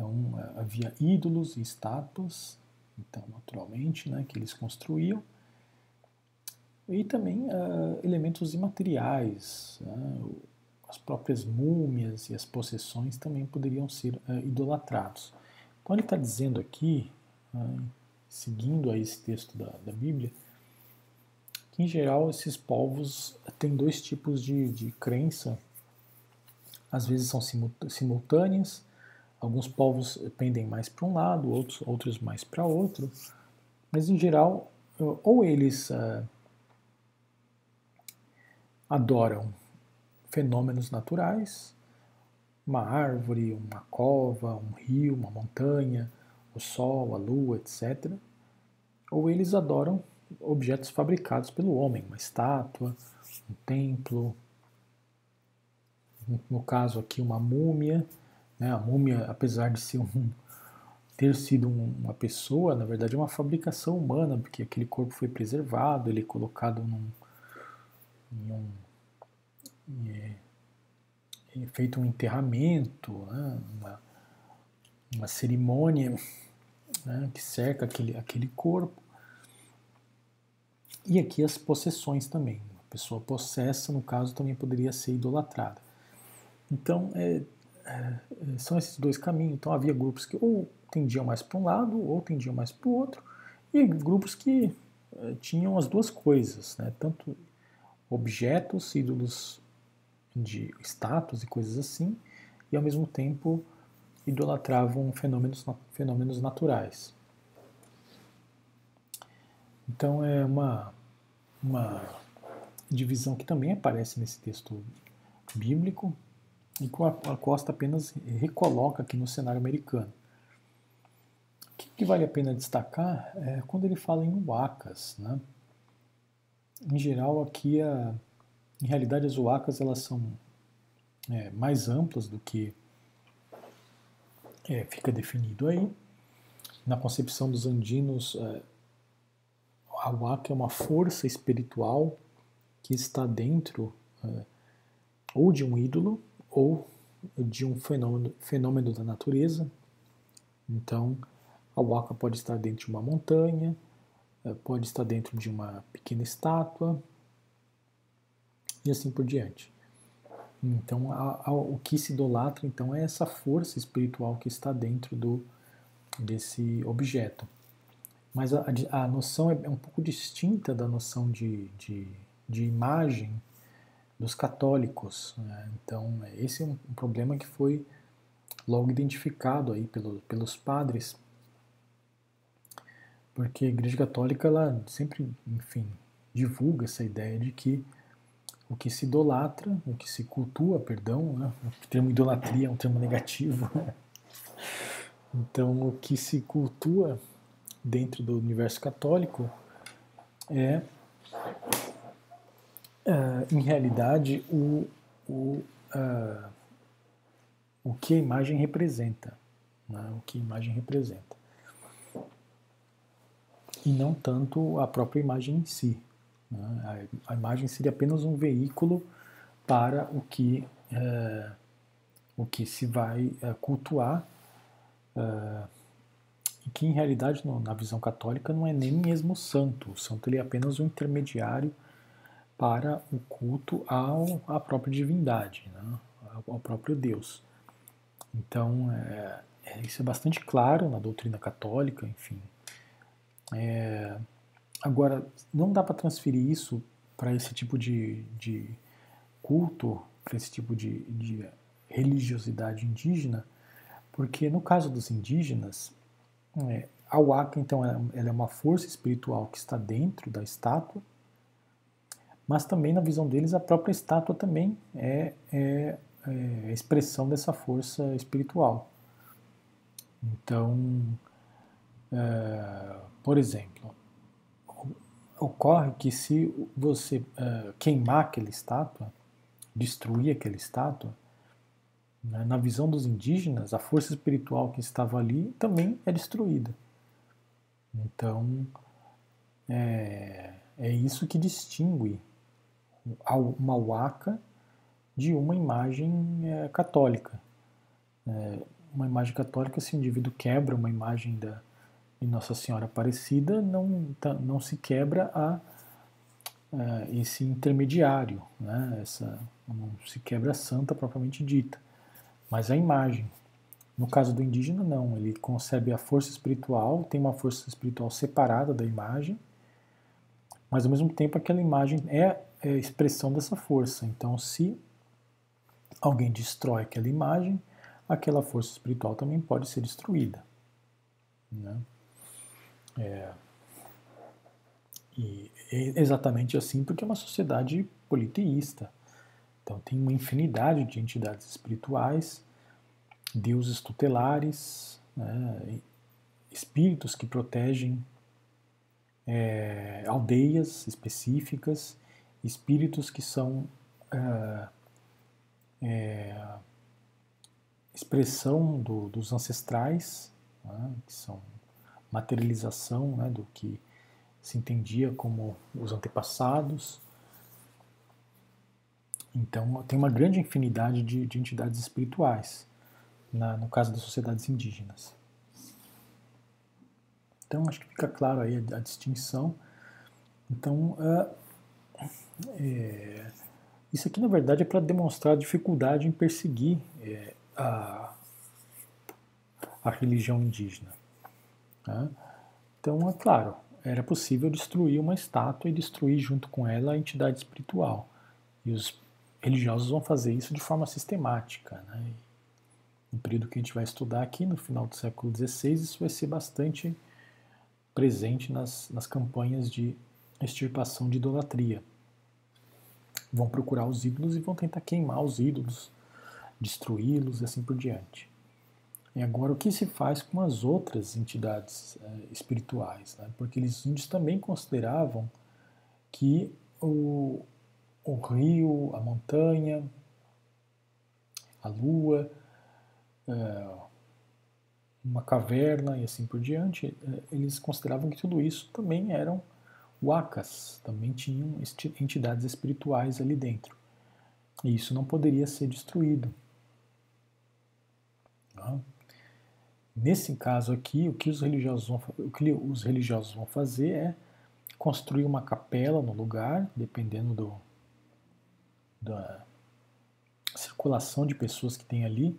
Então eh, havia ídolos e estátuas, então naturalmente, né, que eles construíam, e também uh, elementos imateriais, né, as próprias múmias e as possessões também poderiam ser uh, idolatrados. Então ele está dizendo aqui, uh, seguindo a esse texto da, da, Bíblia, que em geral esses povos têm dois tipos de, de crença, às vezes são simultâneas, Alguns povos pendem mais para um lado, outros, outros mais para outro, mas em geral, ou eles uh, adoram fenômenos naturais, uma árvore, uma cova, um rio, uma montanha, o sol, a lua, etc. Ou eles adoram objetos fabricados pelo homem, uma estátua, um templo, no caso aqui uma múmia, né? A múmia, apesar de ser um, ter sido uma pessoa, na verdade é uma fabricação humana, porque aquele corpo foi preservado, ele é colocado num, em um, é feito um enterramento, né? uma, uma cerimônia né? que cerca aquele, aquele corpo. E aqui as possessões também. Uma pessoa possessa, no caso, também poderia ser idolatrada. Então, é, é, são esses dois caminhos. Então havia grupos que ou tendiam mais para um lado ou tendiam mais para o outro, e grupos que é, tinham as duas coisas, né? tanto objetos, ídolos de status e coisas assim, e ao mesmo tempo idolatravam fenômenos, fenômenos naturais. Então é uma, uma divisão que também aparece nesse texto bíblico, e que a Costa apenas recoloca aqui no cenário americano. O que, que vale a pena destacar é quando ele fala em huacas. Né? Em geral, aqui, a, em realidade, as huacas elas são é, mais amplas do que é, fica definido aí. Na concepção dos andinos, é, a waka é uma força espiritual que está dentro é, ou de um ídolo ou de um fenômeno, fenômeno da natureza. Então, a waka pode estar dentro de uma montanha, é, pode estar dentro de uma pequena estátua e assim por diante. Então, a, a, o que se idolatra então é essa força espiritual que está dentro do desse objeto. Mas a, a noção é, é um pouco distinta da noção de, de, de imagem dos católicos. Né? Então, esse é um, um, problema que foi logo identificado aí pelo, pelos padres, porque a Igreja Católica ela sempre, enfim, divulga essa ideia de que o que se idolatra, o que se cultua, perdão, né? o termo idolatria é um termo negativo. Né? Então, o que se cultua dentro do universo católico é, é em realidade, o, o, uh, o que a imagem representa. Né? O que a imagem representa. E não tanto a própria imagem em si. Né? A, a, imagem seria apenas um veículo para o que, uh, o que se vai uh, cultuar Uh, e que em realidade no, na visão católica não é nem mesmo santo. O santo ele é apenas um intermediário para o culto ao, à própria divindade, né? ao, ao, próprio Deus. Então, é, é, isso é bastante claro na doutrina católica, enfim. É, agora, não dá para transferir isso para esse tipo de, de culto, para esse tipo de, de religiosidade indígena, porque no caso dos indígenas, é, a waka, então, ela é uma força espiritual que está dentro da estátua, mas também na visão deles a própria estátua também é, é, é a expressão dessa força espiritual. Então, é, por exemplo, ocorre que se você é, queimar aquela estátua, destruir aquela estátua, né? Na visão dos indígenas, a força espiritual que estava ali também é destruída. Então, é, é isso que distingue uma waka de uma imagem é, católica. É, uma imagem católica, se o indivíduo quebra uma imagem da, de Nossa Senhora Aparecida, não, tá, não se quebra a, a esse intermediário, né? Essa, não se quebra a santa propriamente dita mas a imagem. No caso do indígena, não. Ele concebe a força espiritual, tem uma força espiritual separada da imagem, mas ao mesmo tempo aquela imagem é, é expressão dessa força. Então, se alguém destrói aquela imagem, aquela força espiritual também pode ser destruída. Né? É, e é exatamente assim porque é uma sociedade politeísta. Então tem uma infinidade de entidades espirituais, deuses tutelares, né, espíritos que protegem é, aldeias específicas, espíritos que são é, é, expressão do, dos ancestrais, né, que são materialização né, do que se entendia como os antepassados. Então, tem uma grande infinidade de, de entidades espirituais, na, no caso das sociedades indígenas. Então, acho que fica claro aí a, a distinção. Então, uh, é, isso aqui, na verdade, é para demonstrar a dificuldade em perseguir é, a, a religião indígena. Né? Então, é claro, era possível destruir uma estátua e destruir junto com ela a entidade espiritual. E os religiosos vão fazer isso de forma sistemática. Né? No período que a gente vai estudar aqui, no final do século XVI, isso vai ser bastante presente nas, nas campanhas de extirpação de idolatria. Vão procurar os ídolos e vão tentar queimar os ídolos, destruí-los e assim por diante. E agora, o que se faz com as outras entidades é, espirituais? Né? Porque eles índios também consideravam que o, o rio, a montanha, a lua, é, uma caverna e assim por diante, eh, eles consideravam que tudo isso também eram wakas, também tinham entidades espirituais ali dentro. E isso não poderia ser destruído. Tá? Nesse caso aqui, o que, os religiosos vão, o que os religiosos vão fazer é construir uma capela no lugar, dependendo do, da circulação de pessoas que tem ali.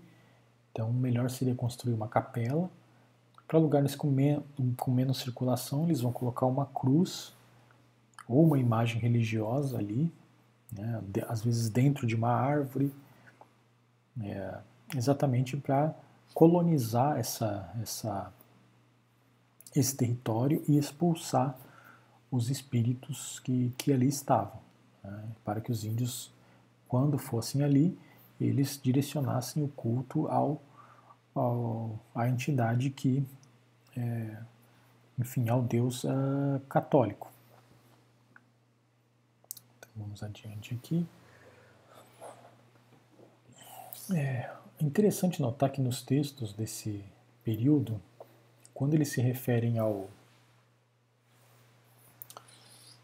Então, melhor seria construir uma capela. Para lugares com, men com menos circulação, eles vão colocar uma cruz ou uma imagem religiosa ali, né, às vezes dentro de uma árvore, é, exatamente para colonizar essa, essa, esse território e expulsar os espíritos que, que ali estavam, né, para que os índios, quando fossem ali, eles direcionassem o culto ao, ao à entidade que, é, enfim, ao Deus uh, católico. Então, vamos adiante aqui. É interessante notar que nos textos desse período, quando eles se referem ao,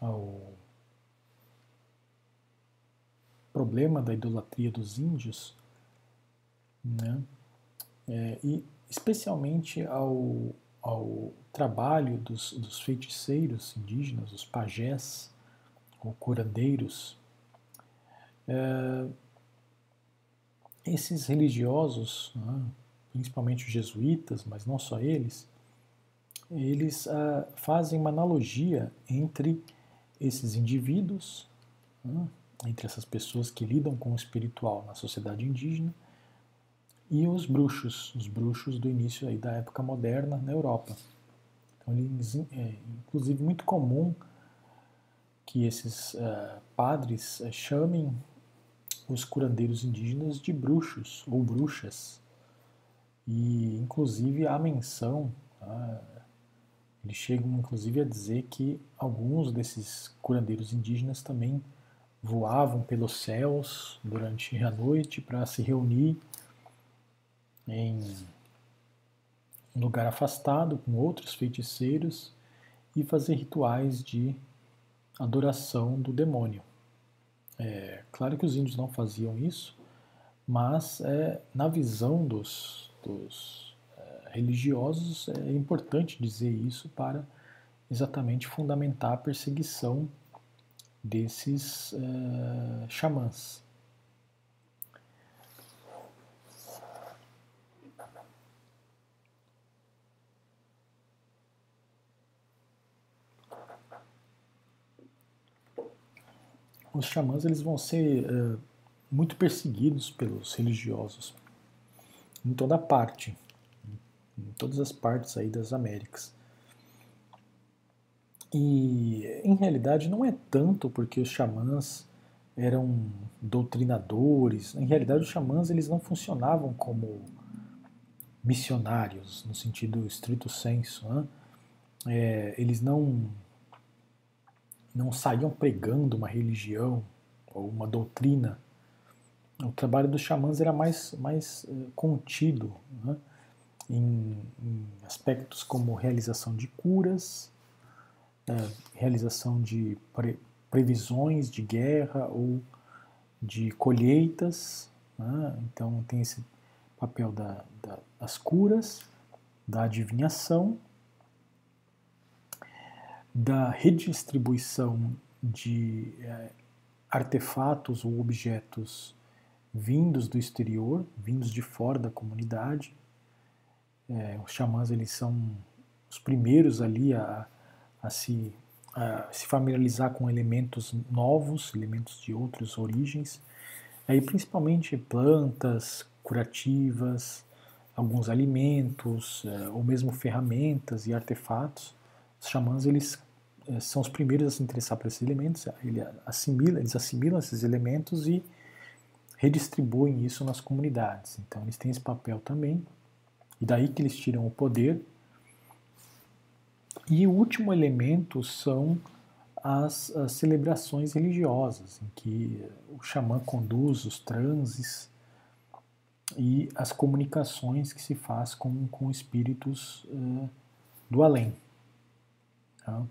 ao problema da idolatria dos índios, né? É, e especialmente ao, ao trabalho dos, dos feiticeiros indígenas, os pajés ou curandeiros, é, esses religiosos, né, principalmente os jesuítas, mas não só eles, eles ah, fazem uma analogia entre esses indivíduos né, entre essas pessoas que lidam com o espiritual na sociedade indígena e os bruxos, os bruxos do início da época moderna na Europa. Então, eles, é inclusive muito comum que esses uh, padres uh, chamem os curandeiros indígenas de bruxos ou bruxas. E, inclusive, há menção, uh, eles chegam, inclusive, a dizer que alguns desses curandeiros indígenas também voavam pelos céus durante a noite para se reunir em um lugar afastado com outros feiticeiros e fazer rituais de adoração do demônio. É, claro que os índios não faziam isso, mas é, na visão dos, dos é, religiosos é importante dizer isso para exatamente fundamentar a perseguição desses uh, xamãs. Os xamãs eles vão ser uh, muito perseguidos pelos religiosos em toda parte, em todas as partes aí das Américas. E em realidade não é tanto porque os xamãs eram doutrinadores. Em realidade os xamãs eles não funcionavam como missionários no sentido estrito senso. Né? É, eles não não saíam pregando uma religião ou uma doutrina. O trabalho dos xamãs era mais, mais uh, contido né? em, em aspectos como realização de curas, é, realização de pre previsões de guerra ou de colheitas. Né? Então, tem esse papel da, da, das curas, da adivinhação, da redistribuição de é, artefatos ou objetos vindos do exterior, vindos de fora da comunidade. É, os xamãs eles são os primeiros ali a, a se, a se familiarizar com elementos novos, elementos de outras origens, aí principalmente plantas curativas, alguns alimentos, é, ou mesmo ferramentas e artefatos. Os xamãs eles são os primeiros a se interessar por esses elementos, ele assimila, eles assimilam esses elementos e redistribuem isso nas comunidades. Então eles têm esse papel também, e daí que eles tiram o poder e o último elemento são as, as, celebrações religiosas, em que o xamã conduz os transes e as comunicações que se faz com, com espíritos uh, do além. Tá?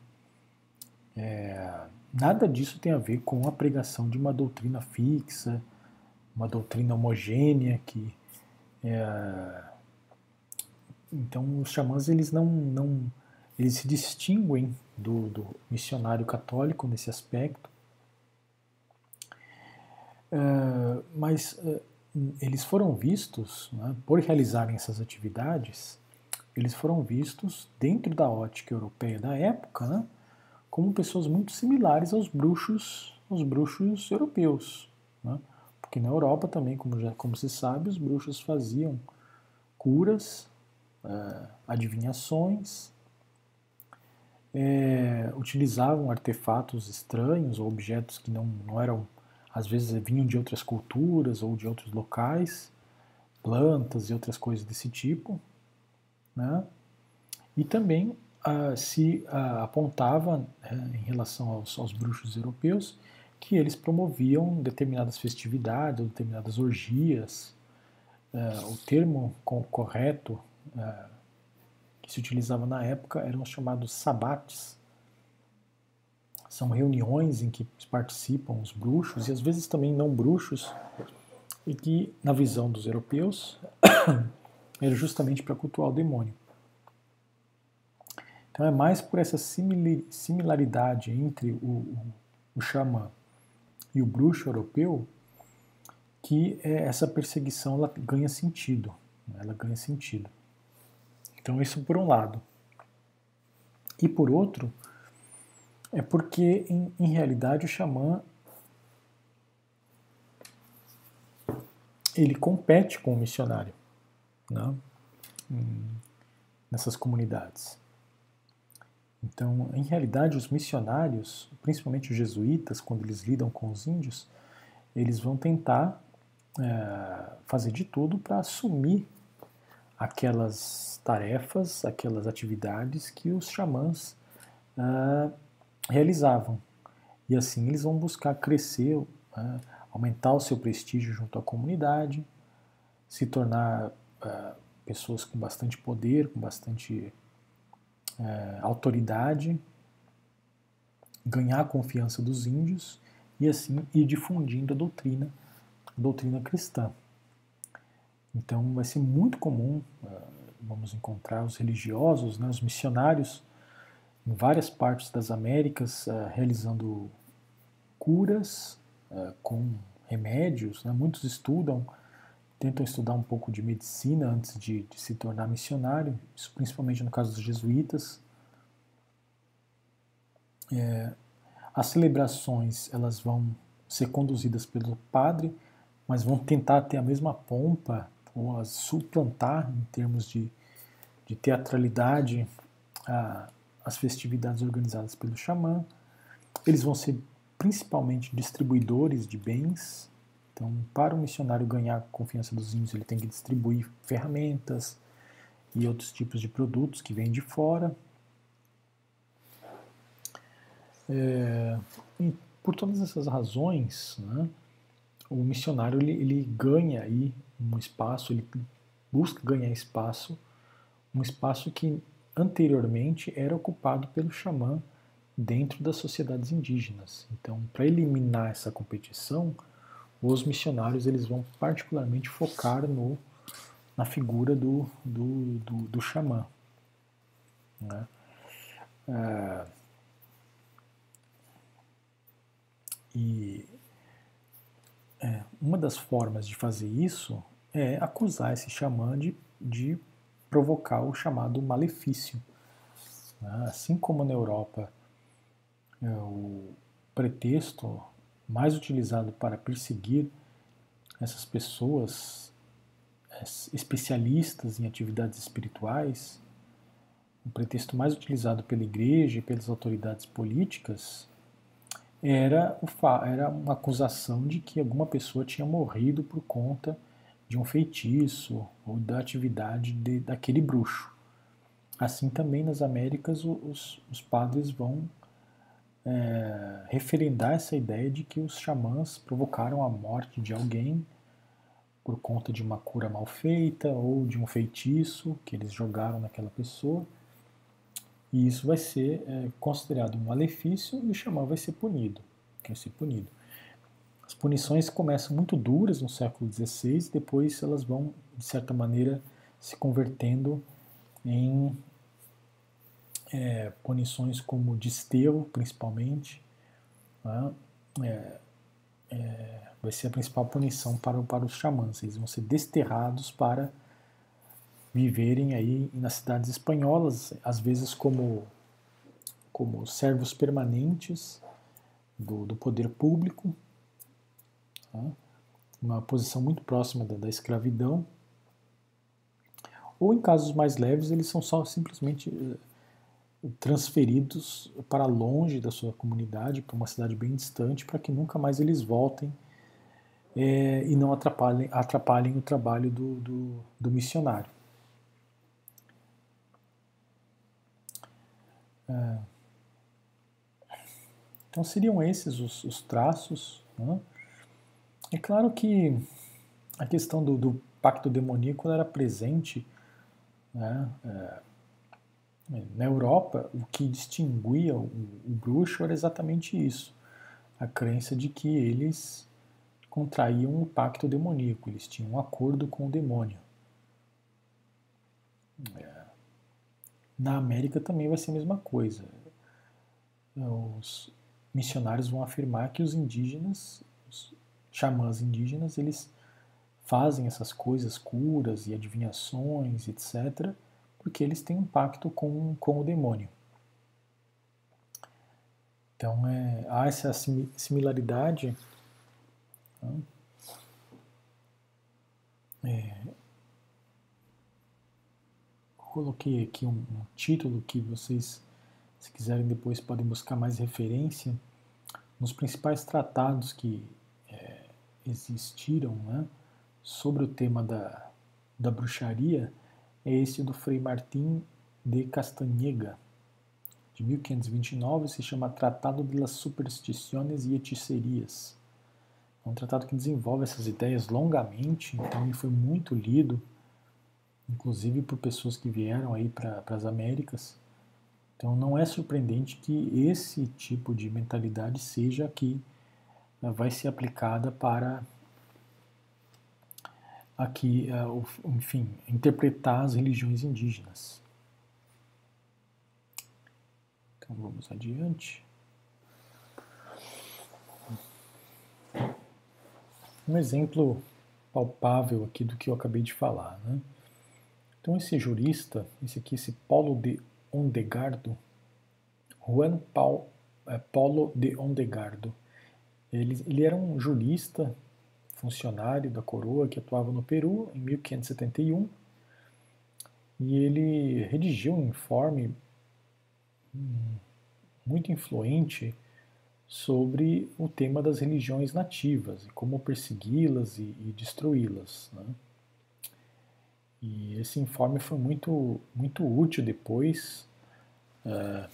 É, nada disso tem a ver com a pregação de uma doutrina fixa, uma doutrina homogênea que é, então os xamãs eles não, não eles se distinguem do, do missionário católico nesse aspecto, é, mas é, eles foram vistos, né, por realizarem essas atividades, eles foram vistos dentro da ótica europeia da época, né, como pessoas muito similares aos bruxos, aos bruxos europeus, né, porque na Europa também, como já como se sabe, os bruxos faziam curas, uh, adivinhações, é, utilizavam artefatos estranhos ou objetos que não, não eram às vezes vinham de outras culturas ou de outros locais, plantas e outras coisas desse tipo, né? E também se apontava eh, em relação aos, aos, bruxos europeus que eles promoviam determinadas festividades determinadas orgias. Eh, o termo correto eh, que se utilizava na época eram os chamados sabates, são reuniões em que participam os bruxos e às vezes também não bruxos, e que, na visão dos europeus, era justamente para cultuar o demônio. Então é mais por essa similaridade entre o, o, o xamã e o bruxo europeu que é, essa perseguição ela ganha sentido. Né? Ela ganha sentido. Então isso por um lado. E por outro, é porque, em, em realidade, o xamã ele compete com o missionário né? nessas comunidades. Então, em realidade, os missionários, principalmente os jesuítas, quando eles lidam com os índios, eles vão tentar é, fazer de tudo para assumir aquelas tarefas, aquelas atividades que os xamãs é, realizavam. E assim eles vão buscar crescer, né, aumentar o seu prestígio junto à comunidade, se tornar uh, pessoas com bastante poder, com bastante uh, autoridade, ganhar a confiança dos índios e assim ir difundindo a doutrina, a doutrina cristã. Então vai ser muito comum, uh, vamos encontrar os religiosos, né, os missionários, em várias partes das Américas, uh, realizando curas uh, com remédios. Né? Muitos estudam, tentam estudar um pouco de medicina antes de, de se tornar missionário, isso principalmente no caso dos jesuítas. É, as celebrações elas vão ser conduzidas pelo padre, mas vão tentar ter a mesma pompa ou as suplantar em termos de, de teatralidade a, as festividades organizadas pelo xamã. Eles vão ser principalmente distribuidores de bens. Então, para o missionário ganhar a confiança dos índios, ele tem que distribuir ferramentas e outros tipos de produtos que vêm de fora. É, por todas essas razões, né, o missionário ele, ele ganha aí um espaço, ele busca ganhar espaço, um espaço que anteriormente era ocupado pelo xamã dentro das sociedades indígenas. Então, para eliminar essa competição, os missionários eles vão particularmente focar no, na figura do, do, do, do xamã. Né? É, e é, uma das formas de fazer isso é acusar esse xamã de, de provocar o chamado malefício. Né? Assim como na Europa é o pretexto mais utilizado para perseguir essas pessoas especialistas em atividades espirituais, o pretexto mais utilizado pela igreja e pelas autoridades políticas era, era uma acusação de que alguma pessoa tinha morrido por conta de um feitiço ou da atividade de, daquele bruxo. Assim também nas Américas os, os padres vão é, referendar essa ideia de que os xamãs provocaram a morte de alguém por conta de uma cura mal feita ou de um feitiço que eles jogaram naquela pessoa. E isso vai ser é, considerado um malefício e o xamã vai ser punido. Vai ser punido. As punições começam muito duras no século XVI, depois elas vão, de certa maneira, se convertendo em é, punições como desterro, principalmente. Né? É, é, vai ser a principal punição para, para os xamãs. Eles vão ser desterrados para viverem aí nas cidades espanholas, às vezes como, como servos permanentes do, do poder público, tá? uma posição muito próxima da, da escravidão. Ou em casos mais leves, eles são só simplesmente transferidos para longe da sua comunidade, para uma cidade bem distante, para que nunca mais eles voltem é, e não atrapalhem, atrapalhem o trabalho do, do, do missionário. É, então seriam esses os, os traços. Né? É claro que a questão do, do pacto demoníaco era presente né? é, na Europa. O que distinguia o, o bruxo era exatamente isso: a crença de que eles contraíam um pacto demoníaco, eles tinham um acordo com o demônio. É. Na América também vai ser a mesma coisa. Os missionários vão afirmar que os indígenas, os xamãs indígenas, eles fazem essas coisas, curas e adivinhações, etc., porque eles têm um pacto com, com o demônio. Então é, há essa similaridade Tá? É, coloquei aqui um, um, título que vocês, se quiserem depois, podem buscar mais referência nos principais tratados que é, existiram né, sobre o tema da, da bruxaria. É esse do Frei Martim de Castanhega, de 1529, se chama Tratado de las Supersticiones e Hechicerias. É um tratado que desenvolve essas ideias longamente, então ele foi muito lido, inclusive por pessoas que vieram aí para as Américas. Então não é surpreendente que esse tipo de mentalidade seja a que vai ser aplicada para aqui, eh, enfim, interpretar as religiões indígenas. Então vamos adiante. um exemplo palpável aqui do que eu acabei de falar. Né? Então esse jurista, esse aqui, esse Paulo de Ondegardo, Juan Paul, é, Paulo de Ondegardo, ele, ele era um jurista, funcionário da coroa que atuava no Peru em 1571 e ele redigiu um informe muito influente sobre o tema das religiões nativas e como persegui-las e, e destruí-las. Né? E esse informe foi muito, muito útil depois é,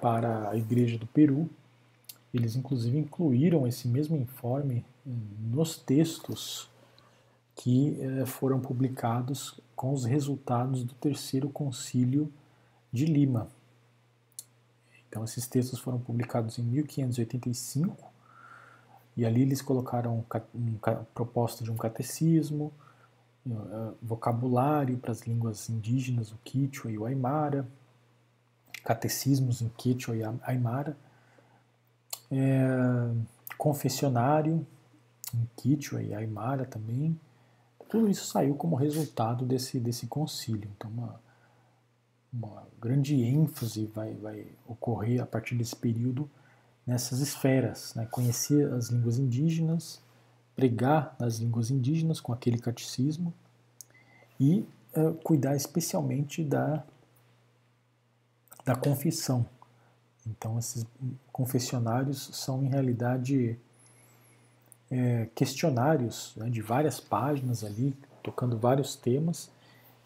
para a Igreja do Peru. Eles, inclusive, incluíram esse mesmo informe nos textos que é, foram publicados com os resultados do Terceiro Concílio de Lima, então, esses textos foram publicados em 1585 e ali eles colocaram uma proposta de um catecismo, uh, vocabulário para as línguas indígenas, o Quichua e o Aymara, catecismos em Quichua e Aymara, é, confessionário em Quichua e Aymara também. Tudo isso saiu como resultado desse, desse concílio. Então, uma, uma grande ênfase vai, vai ocorrer a partir desse período nessas esferas, né? conhecer as línguas indígenas, pregar nas línguas indígenas com aquele catecismo e uh, cuidar especialmente da, da confissão. Então, esses confessionários são, em realidade, é, questionários né, de várias páginas ali, tocando vários temas,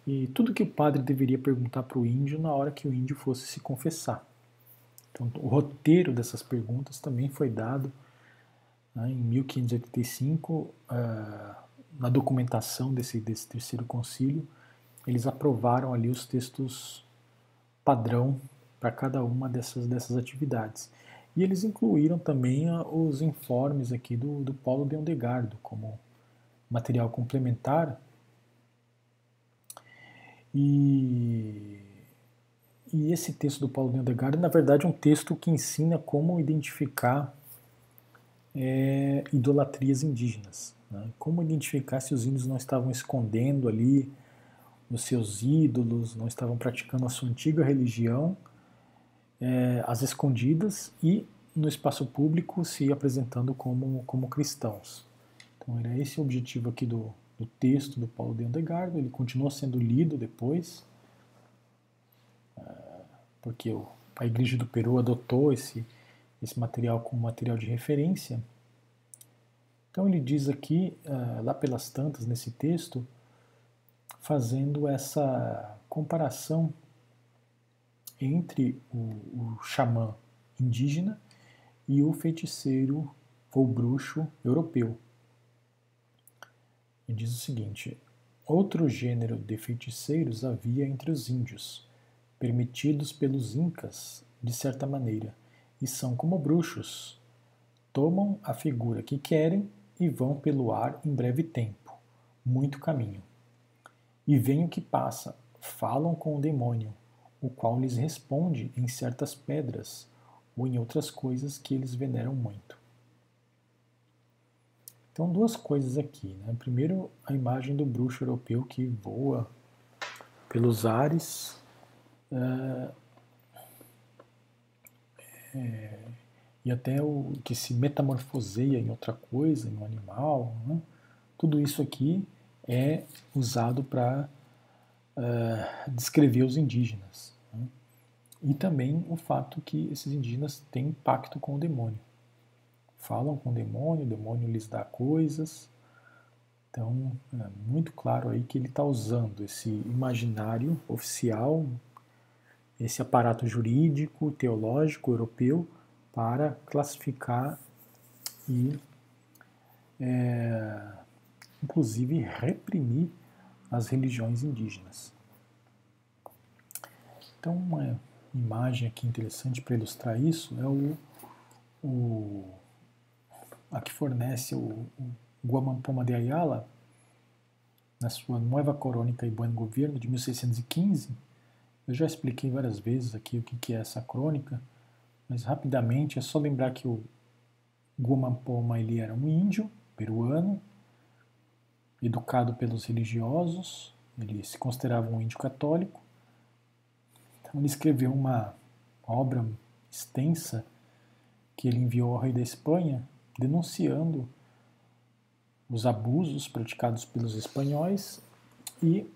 e tudo que o padre deveria perguntar para o índio na hora que o índio fosse se confessar. Então, o roteiro dessas perguntas também foi dado né, em 1585 uh, na documentação desse, desse terceiro concílio, eles aprovaram ali os textos padrão para cada uma dessas, dessas atividades. E eles incluíram também os informes aqui do, do Paulo de Ondegardo como material complementar. E, e esse texto do Paulo de Ondegardo, na verdade, é um texto que ensina como identificar é, idolatrias indígenas. Né? Como identificar se os índios não estavam escondendo ali os seus ídolos, não estavam praticando a sua antiga religião é, às escondidas e no espaço público se apresentando como, como cristãos. Então era esse o objetivo aqui do, do texto do Paulo de Andegardo, ele continuou sendo lido depois, é, porque a Igreja do Peru adotou esse, esse material como material de referência. Então ele diz aqui, é, lá pelas tantas, nesse texto, fazendo essa comparação entre o, o xamã indígena e o feiticeiro ou bruxo europeu. E diz o seguinte: outro gênero de feiticeiros havia entre os índios, permitidos pelos incas, de certa maneira, e são como bruxos. Tomam a figura que querem e vão pelo ar em breve tempo, muito caminho. E vem o que passa, falam com o demônio, o qual lhes responde em certas pedras ou em outras coisas que eles veneram muito. Então, duas coisas aqui. Né? Primeiro, a imagem do bruxo europeu que voa pelos ares. É, e até o que se metamorfoseia em outra coisa, em um animal. Né? Tudo isso aqui é usado para uh, descrever os indígenas. Né? E também o fato que esses indígenas têm pacto com o demônio. Falam com o demônio, o demônio lhes dá coisas. Então, é muito claro aí que ele está usando esse imaginário oficial, esse aparato jurídico, teológico europeu, para classificar e, é, inclusive, reprimir as religiões indígenas. Então, uma imagem aqui interessante para ilustrar isso é o, o a que fornece o, o Guamampoma de Ayala na sua Nova Crônica e Bom Governo de 1615. Eu já expliquei várias vezes aqui o que é essa crônica, mas rapidamente é só lembrar que o Guamampoma ele era um índio peruano educado pelos religiosos, ele se considerava um índio católico. Então ele escreveu uma obra extensa que ele enviou ao rei da Espanha, denunciando os abusos praticados pelos espanhóis e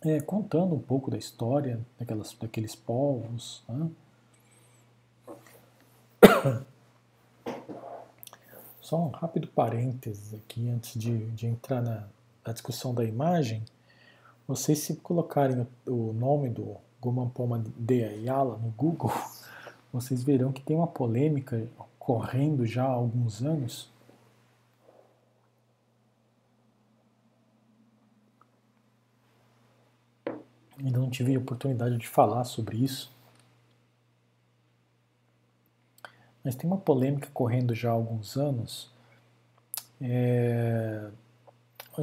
é, contando um pouco da história daquelas, daqueles povos. Né? Só um rápido parênteses aqui antes de, de entrar na, na, discussão da imagem. Vocês se colocarem o nome do Gomampoma de Ayala no Google, vocês verão que tem uma polêmica correndo já há alguns anos ainda não tive a oportunidade de falar sobre isso. Mas tem uma polêmica correndo já há alguns anos é,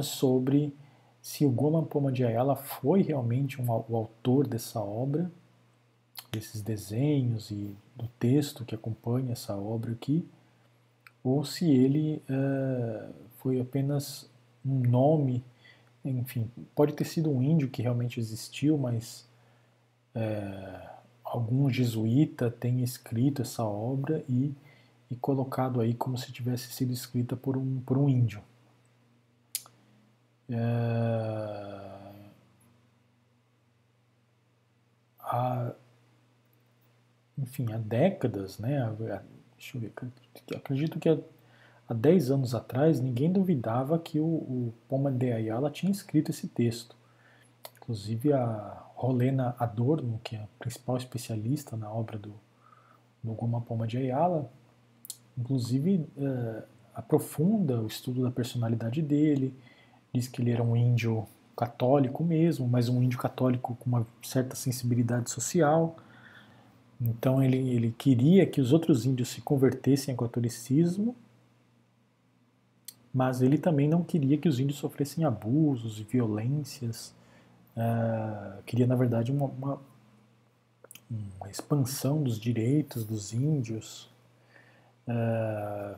sobre se o Goman Poma de Ayala foi realmente um, o autor dessa obra, desses desenhos e do texto que acompanha essa obra aqui, ou se ele é, foi apenas um nome, enfim, pode ter sido um índio que realmente existiu, mas é, algum jesuíta tenha escrito essa obra e, e colocado aí como se tivesse sido escrita por um, por um índio. É, há, enfim, há décadas, né? Deixa eu ver, acredito que há, há 10 anos atrás ninguém duvidava que o, o Poma de Ayala tinha escrito esse texto. Inclusive a Rolena Adorno, que é a principal especialista na obra do, do Goma Poma de Ayala, inclusive uh, aprofunda o estudo da personalidade dele, diz que ele era um índio católico mesmo, mas um índio católico com uma certa sensibilidade social. Então ele, ele queria que os outros índios se convertessem ao catolicismo, mas ele também não queria que os índios sofressem abusos e violências. Uh, queria, na verdade, uma, uma, uma, expansão dos direitos dos índios. Uh,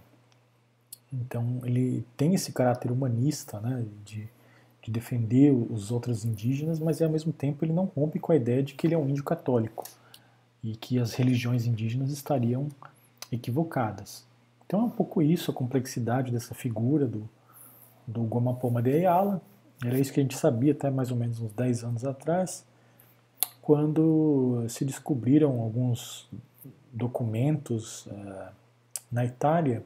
então ele tem esse caráter humanista, né, de, de defender os outros indígenas, mas ao mesmo tempo ele não rompe com a ideia de que ele é um índio católico e que as religiões indígenas estariam equivocadas. Então é um pouco isso, a complexidade dessa figura do, do Guamapoma de Ayala. Era isso que a gente sabia até mais ou menos uns 10 anos atrás, quando se descobriram alguns documentos uh, na Itália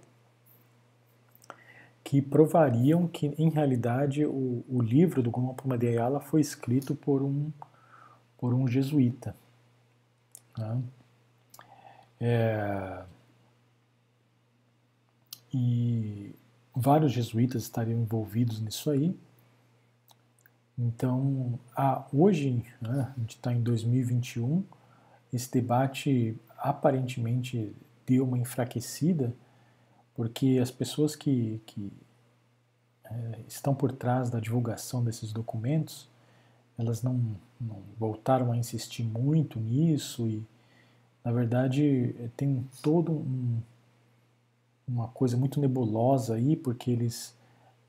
que provariam que, em realidade, o, o livro do Guamapoma de Ayala foi escrito por um, por um jesuíta. Né? É, e vários jesuítas estariam envolvidos nisso aí. Então, ah, hoje, né, a gente está em 2021, esse debate aparentemente deu uma enfraquecida, porque as pessoas que, que é, estão por trás da divulgação desses documentos, elas não, não voltaram a insistir muito nisso e, na verdade, tem todo um, uma coisa muito nebulosa aí, porque eles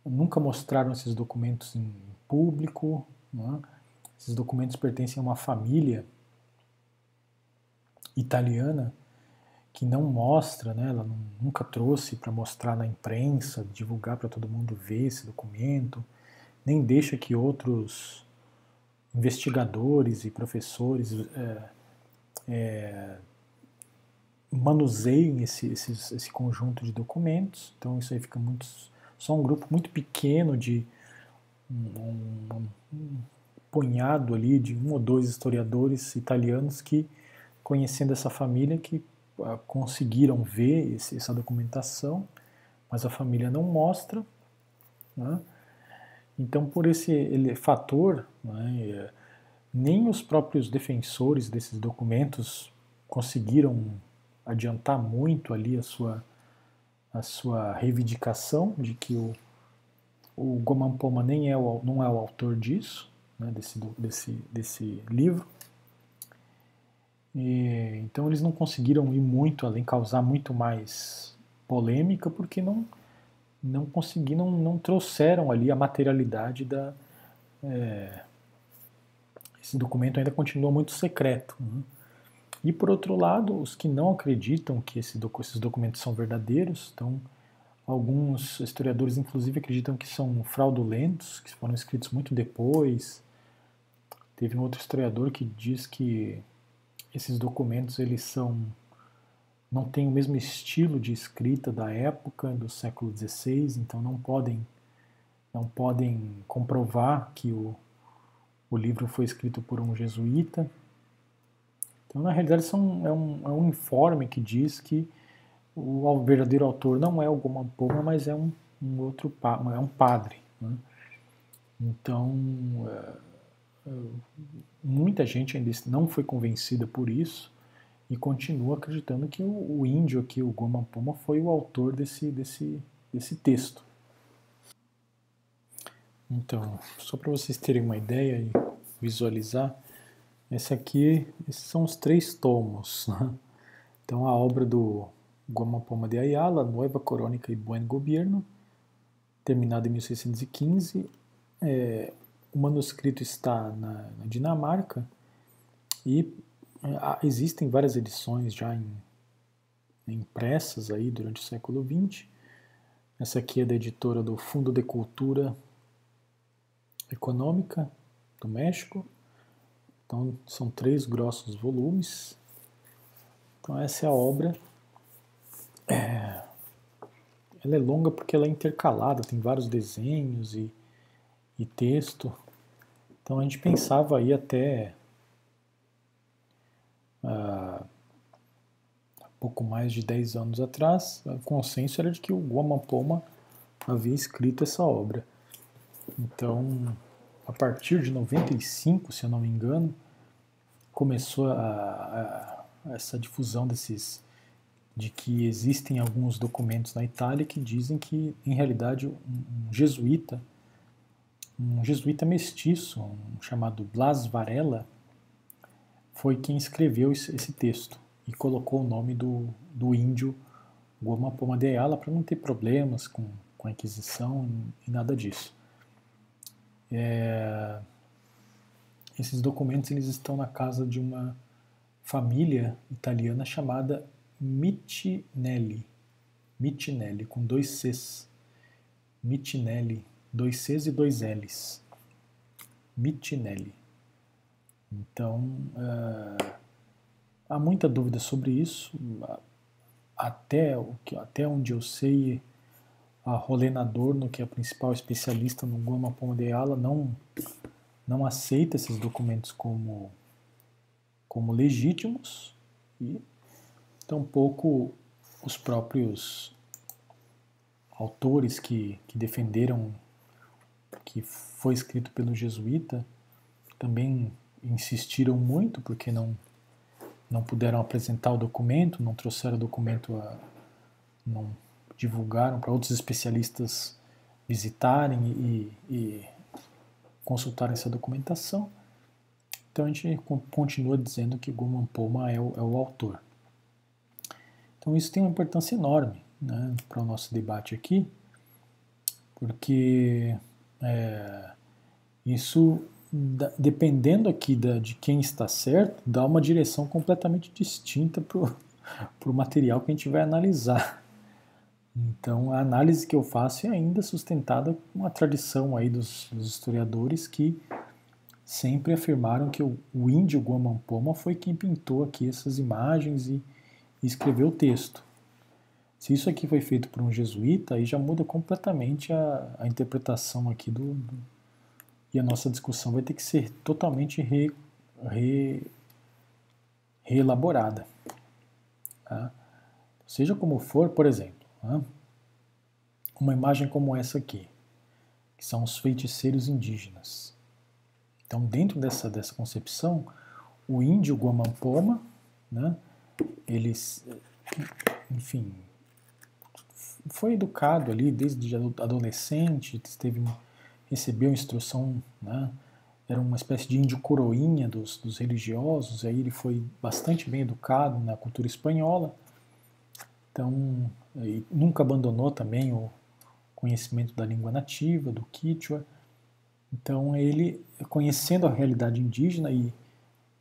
nunca mostraram esses documentos em público. Né? Esses documentos pertencem a uma família italiana que não mostra, né? ela nunca trouxe para mostrar na imprensa, divulgar para todo mundo ver esse documento, nem deixa que outros investigadores e professores é, é, manuseiem esse, esse, esse conjunto de documentos. Então isso aí fica muito só um grupo muito pequeno de um, um, punhado ali de um ou dois historiadores italianos que conhecendo essa família que uh, conseguiram ver esse, essa documentação, mas a família não mostra. Né? Então por esse ele, fator, né, nem os próprios defensores desses documentos conseguiram adiantar muito ali a sua, a sua reivindicação de que o, o Gomampoma nem é o, não é o autor disso, né, desse, desse, desse livro. E, então eles não conseguiram ir muito além, causar muito mais polêmica, porque não, não conseguiram, não trouxeram ali a materialidade da. É, esse documento ainda continua muito secreto. Né? E por outro lado, os que não acreditam que esse esses documentos são verdadeiros, então alguns historiadores inclusive acreditam que são fraudulentos, que foram escritos muito depois. Teve um outro historiador que diz que esses documentos eles são não têm o mesmo estilo de escrita da época do século XVI, então não podem não podem comprovar que o, o livro foi escrito por um jesuíta. Então, na realidade, são, é, um, é um informe que diz que o verdadeiro autor não é o Gomampoma, mas é um, um outro é um padre. Né? Então, é, é, muita gente ainda não foi convencida por isso e continua acreditando que o, o índio aqui, o Gomampoma, foi o autor desse, desse, desse texto. Então, só para vocês terem uma ideia e visualizar, esse aqui, esses são os três tomos. Né? Então a obra do Guamapoma de Ayala, Nueva Corônica e Buen Gobierno, terminada em 1615. É, o manuscrito está na, na Dinamarca e é, existem várias edições já em, impressas aí durante o século XX. Essa aqui é da editora do Fundo de Cultura Econômica do México então, são três grossos volumes. Então, essa é a obra. É, ela é longa porque ela é intercalada, tem vários desenhos e, e texto. Então, a gente pensava aí até uh, pouco mais de 10 anos atrás, o consenso era de que o Guama Poma havia escrito essa obra. Então, a partir de 95, se eu não me engano, começou a, a, essa difusão desses de que existem alguns documentos na Itália que dizem que, em realidade, um, jesuíta, um jesuíta mestiço, um chamado Blas Varela, foi quem escreveu esse, texto e colocou o nome do, do índio Goma Poma de Ayala para não ter problemas com, com a Inquisição e nada disso. É, esses documentos eles estão na casa de uma família italiana chamada Mitinelli. Mitinelli, com dois Cs. Mitinelli, dois Cs e dois Ls. Mitinelli. Então, uh, há muita dúvida sobre isso. Até, o que, até onde eu sei, a Rolena Adorno, que é a principal especialista no Goma Poma de Ala, não, não aceita esses documentos como, como legítimos e tampouco os próprios autores que, que defenderam que foi escrito pelo jesuíta também insistiram muito porque não não puderam apresentar o documento, não trouxeram o documento, a, não divulgaram para outros especialistas visitarem e, e consultarem essa documentação. Então a gente continua dizendo que Guman Poma é o, é o autor. Então isso tem uma importância enorme né, para o nosso debate aqui, porque é, isso, dependendo aqui da, de quem está certo, dá uma direção completamente distinta para o material que a gente vai analisar. Então a análise que eu faço é ainda sustentada com a tradição aí dos, dos historiadores que sempre afirmaram que o, o índio Guamampoma foi quem pintou aqui essas imagens e e escreveu o texto. Se isso aqui foi feito por um jesuíta, aí já muda completamente a, a interpretação aqui do, do, E a nossa discussão vai ter que ser totalmente re, re, reelaborada. Tá? Seja como for, por exemplo, tá? uma imagem como essa aqui, que são os feiticeiros indígenas. Então, dentro dessa, dessa concepção, o índio Guamampoma, né, eles, enfim, foi educado ali desde adolescente, teve, recebeu instrução, né? era uma espécie de índio coroinha dos, dos religiosos, aí ele foi bastante bem educado na cultura espanhola, então nunca abandonou também o conhecimento da língua nativa, do quichua, então ele, conhecendo a realidade indígena e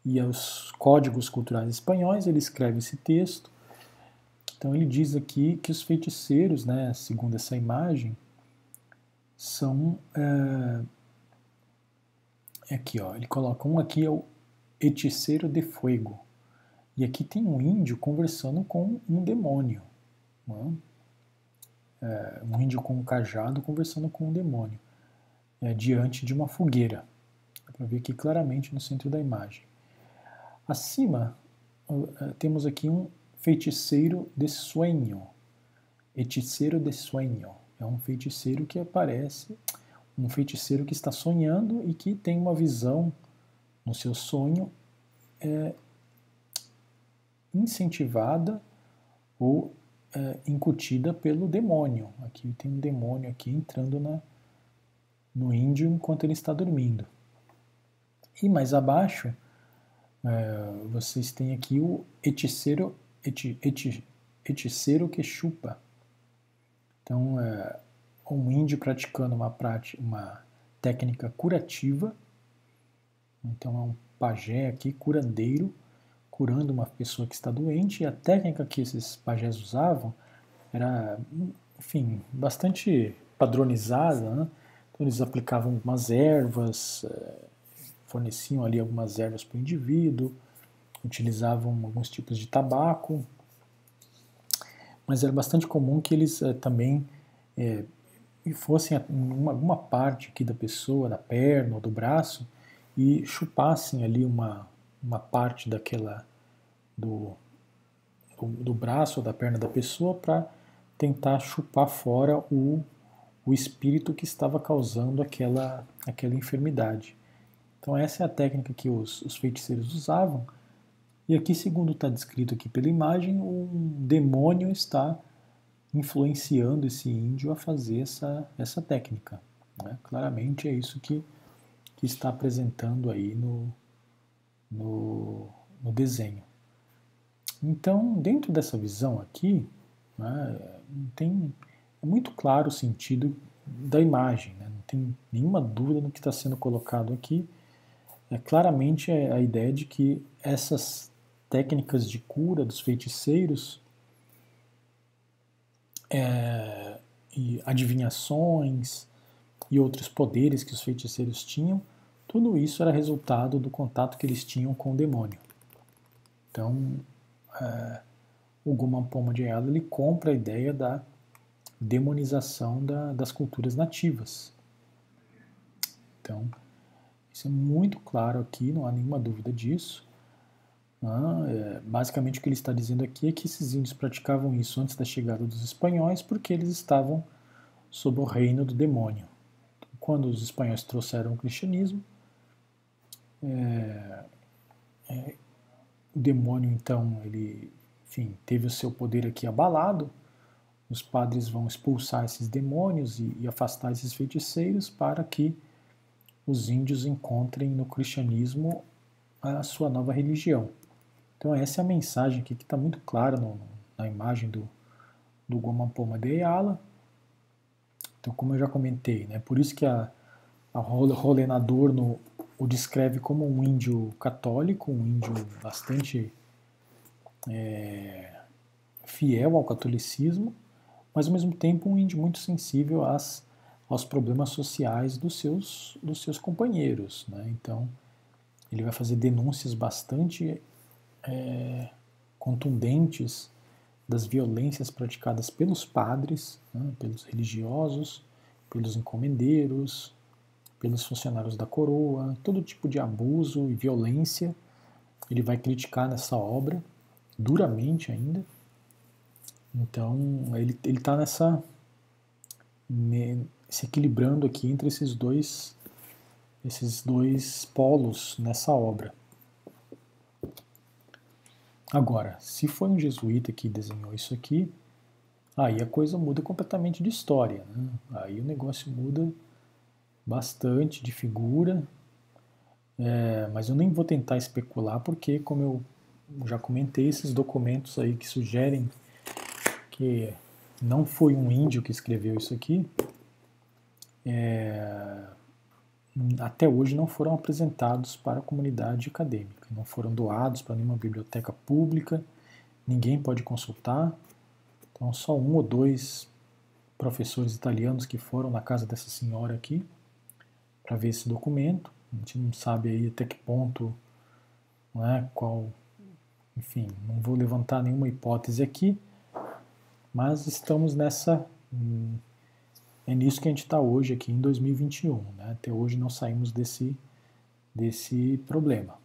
e aos códigos culturais espanhóis, ele escreve esse texto. Então ele diz aqui que os feiticeiros, né, segundo essa imagem, são é, aqui, ó, ele coloca um aqui é o hechiceiro de fuego e aqui tem um índio conversando com um demônio, né? é, um índio com um cajado conversando com um demônio é, diante de uma fogueira. Dá para ver aqui claramente no centro da imagem. Acima, uh, temos aqui um feiticeiro de sonho. Hechiceiro de sonho. É um feiticeiro que aparece, um feiticeiro que está sonhando e que tem uma visão no seu sonho é, incentivada ou é, incutida pelo demônio. Aqui tem um demônio aqui entrando na, no índio enquanto ele está dormindo. E mais abaixo é, vocês têm aqui o hechiceiro, eti, eti, hechiceiro que chupa. Então, é um índio praticando uma, prática, uma técnica curativa. Então, é um pajé aqui, curandeiro, curando uma pessoa que está doente. E a técnica que esses pajés usavam era, enfim, bastante padronizada. Né? Então, eles aplicavam algumas ervas, é, forneciam ali algumas ervas para o indivíduo, utilizavam alguns tipos de tabaco, mas era bastante comum que eles eh, também eh, fossem em alguma parte aqui da pessoa, da perna ou do braço, e chupassem ali uma, uma parte daquela do, do braço ou da perna da pessoa para tentar chupar fora o, o espírito que estava causando aquela, aquela enfermidade. Então essa é a técnica que os, os feiticeiros usavam. E aqui, segundo está descrito aqui pela imagem, um demônio está influenciando esse índio a fazer essa, essa técnica. Né? Claramente é isso que, que está apresentando aí no, no, no desenho. Então, dentro dessa visão aqui, né, tem, é muito claro o sentido da imagem, né? não tem nenhuma dúvida no que está sendo colocado aqui. É claramente a ideia de que essas técnicas de cura dos feiticeiros é, e adivinhações e outros poderes que os feiticeiros tinham, tudo isso era resultado do contato que eles tinham com o demônio. Então, é, o Gumampoma de Ayala ele compra a ideia da demonização da, das culturas nativas. Então, isso é muito claro aqui, não há nenhuma dúvida disso. Ah, é, basicamente o que ele está dizendo aqui é que esses índios praticavam isso antes da chegada dos espanhóis porque eles estavam sob o reino do demônio. Quando os espanhóis trouxeram o cristianismo, é, é, o demônio então ele, enfim, teve o seu poder aqui abalado. Os padres vão expulsar esses demônios e, e afastar esses feiticeiros para que os índios encontrem no cristianismo a sua nova religião. Então essa é a mensagem aqui que está muito clara no, na imagem do, do Gomampoma de Ayala. Então como eu já comentei, né, por isso que a, a Rolenador no, o descreve como um índio católico, um índio bastante é, fiel ao catolicismo, mas ao mesmo tempo um índio muito sensível às, aos problemas sociais dos seus, dos seus companheiros. Né? Então ele vai fazer denúncias bastante é, contundentes das violências praticadas pelos padres, né, pelos religiosos, pelos encomendeiros, pelos funcionários da coroa, todo tipo de abuso e violência ele vai criticar nessa obra, duramente ainda. Então ele está nessa se equilibrando aqui entre esses dois esses dois polos nessa obra. Agora, se foi um jesuíta que desenhou isso aqui, aí a coisa muda completamente de história. Né? Aí o negócio muda bastante de figura, é, mas eu nem vou tentar especular porque, como eu já comentei, esses documentos aí que sugerem que não foi um índio que escreveu isso aqui, é, até hoje não foram apresentados para a comunidade acadêmica, não foram doados para nenhuma biblioteca pública, ninguém pode consultar. Então, só um ou dois professores italianos que foram na casa dessa senhora aqui para ver esse documento. A gente não sabe aí até que ponto, né, qual, enfim, não vou levantar nenhuma hipótese aqui, mas estamos nessa hum, é nisso que a gente está hoje aqui em 2021. Né? Até hoje não saímos desse, desse problema.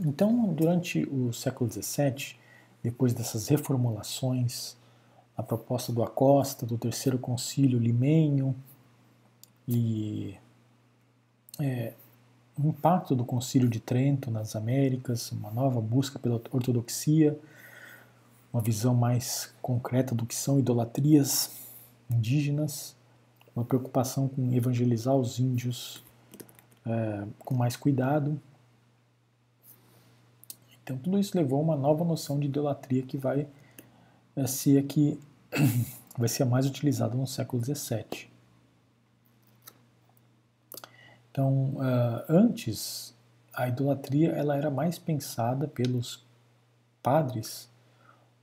Então, durante o século XVII, depois dessas reformulações, a proposta do Acosta, do Terceiro Concílio Limenho e é, o impacto do Concílio de Trento nas Américas, uma nova busca pela ortodoxia, uma visão mais concreta do que são idolatrias indígenas, uma preocupação com evangelizar os índios é, com mais cuidado. Então tudo isso levou a uma nova noção de idolatria que vai é, ser a que vai ser a mais utilizada no século XVII. Então, uh, antes, a idolatria ela era mais pensada pelos padres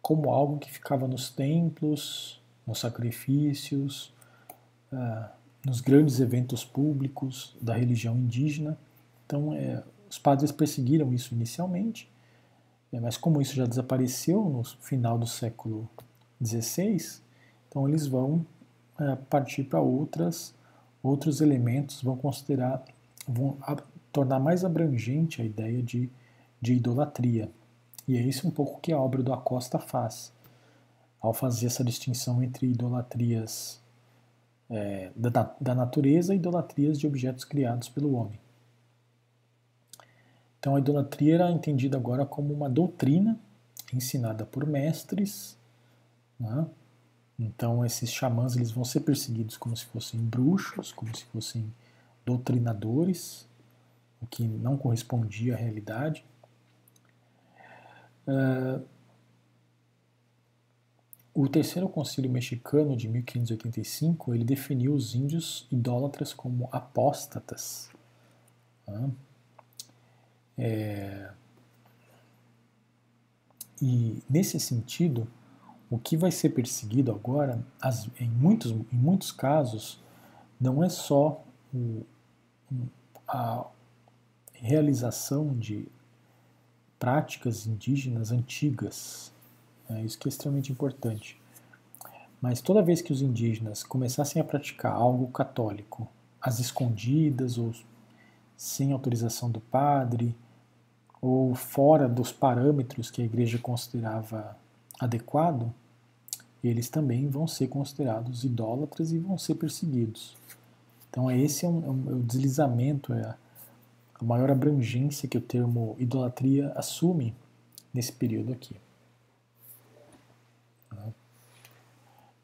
como algo que ficava nos templos, nos sacrifícios, uh, nos grandes eventos públicos da religião indígena. Então, é, os padres perseguiram isso inicialmente, é, mas como isso já desapareceu no final do século XVI, então eles vão é, partir para outras outros elementos, vão considerar, vão tornar mais abrangente a ideia de, de idolatria. E é isso um pouco que a obra do Acosta faz, ao fazer essa distinção entre idolatrias é, da, da natureza e idolatrias de objetos criados pelo homem. Então a idolatria era entendida agora como uma doutrina ensinada por mestres. Né? Então esses xamãs eles vão ser perseguidos como se fossem bruxos, como se fossem doutrinadores, o que não correspondia à realidade. Uh, o terceiro concílio mexicano de 1585 ele definiu os índios idólatras como apóstatas. Né? É... E nesse sentido, o que vai ser perseguido agora, as, em, muitos, em muitos casos, não é só o, a realização de práticas indígenas antigas, é isso que é extremamente importante. Mas toda vez que os indígenas começassem a praticar algo católico, às escondidas ou sem autorização do padre, ou fora dos parâmetros que a igreja considerava adequado, eles também vão ser considerados idólatras e vão ser perseguidos. Então, esse é, um, é, um, é o deslizamento, é a, a maior abrangência que o termo idolatria assume nesse período aqui.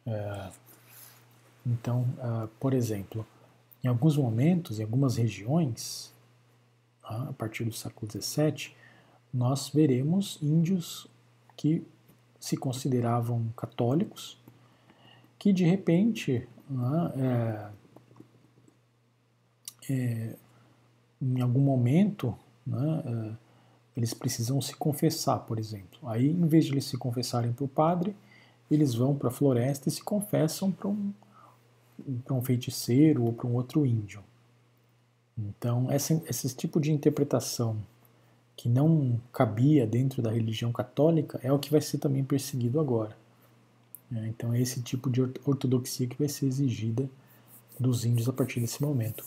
É, então, uh, por exemplo, em alguns momentos, em algumas regiões, a partir do século XVII, nós veremos índios que se consideravam católicos, que de repente, é, é, em algum momento, né, é, eles precisam se confessar, por exemplo. Aí, em vez de eles se confessarem para o padre, eles vão para a floresta e se confessam para um, um feiticeiro ou para um outro índio. Então, essa, esse tipo de interpretação que não cabia dentro da religião católica é o que vai ser também perseguido agora. Então, é esse tipo de ortodoxia que vai ser exigida dos índios a partir desse momento.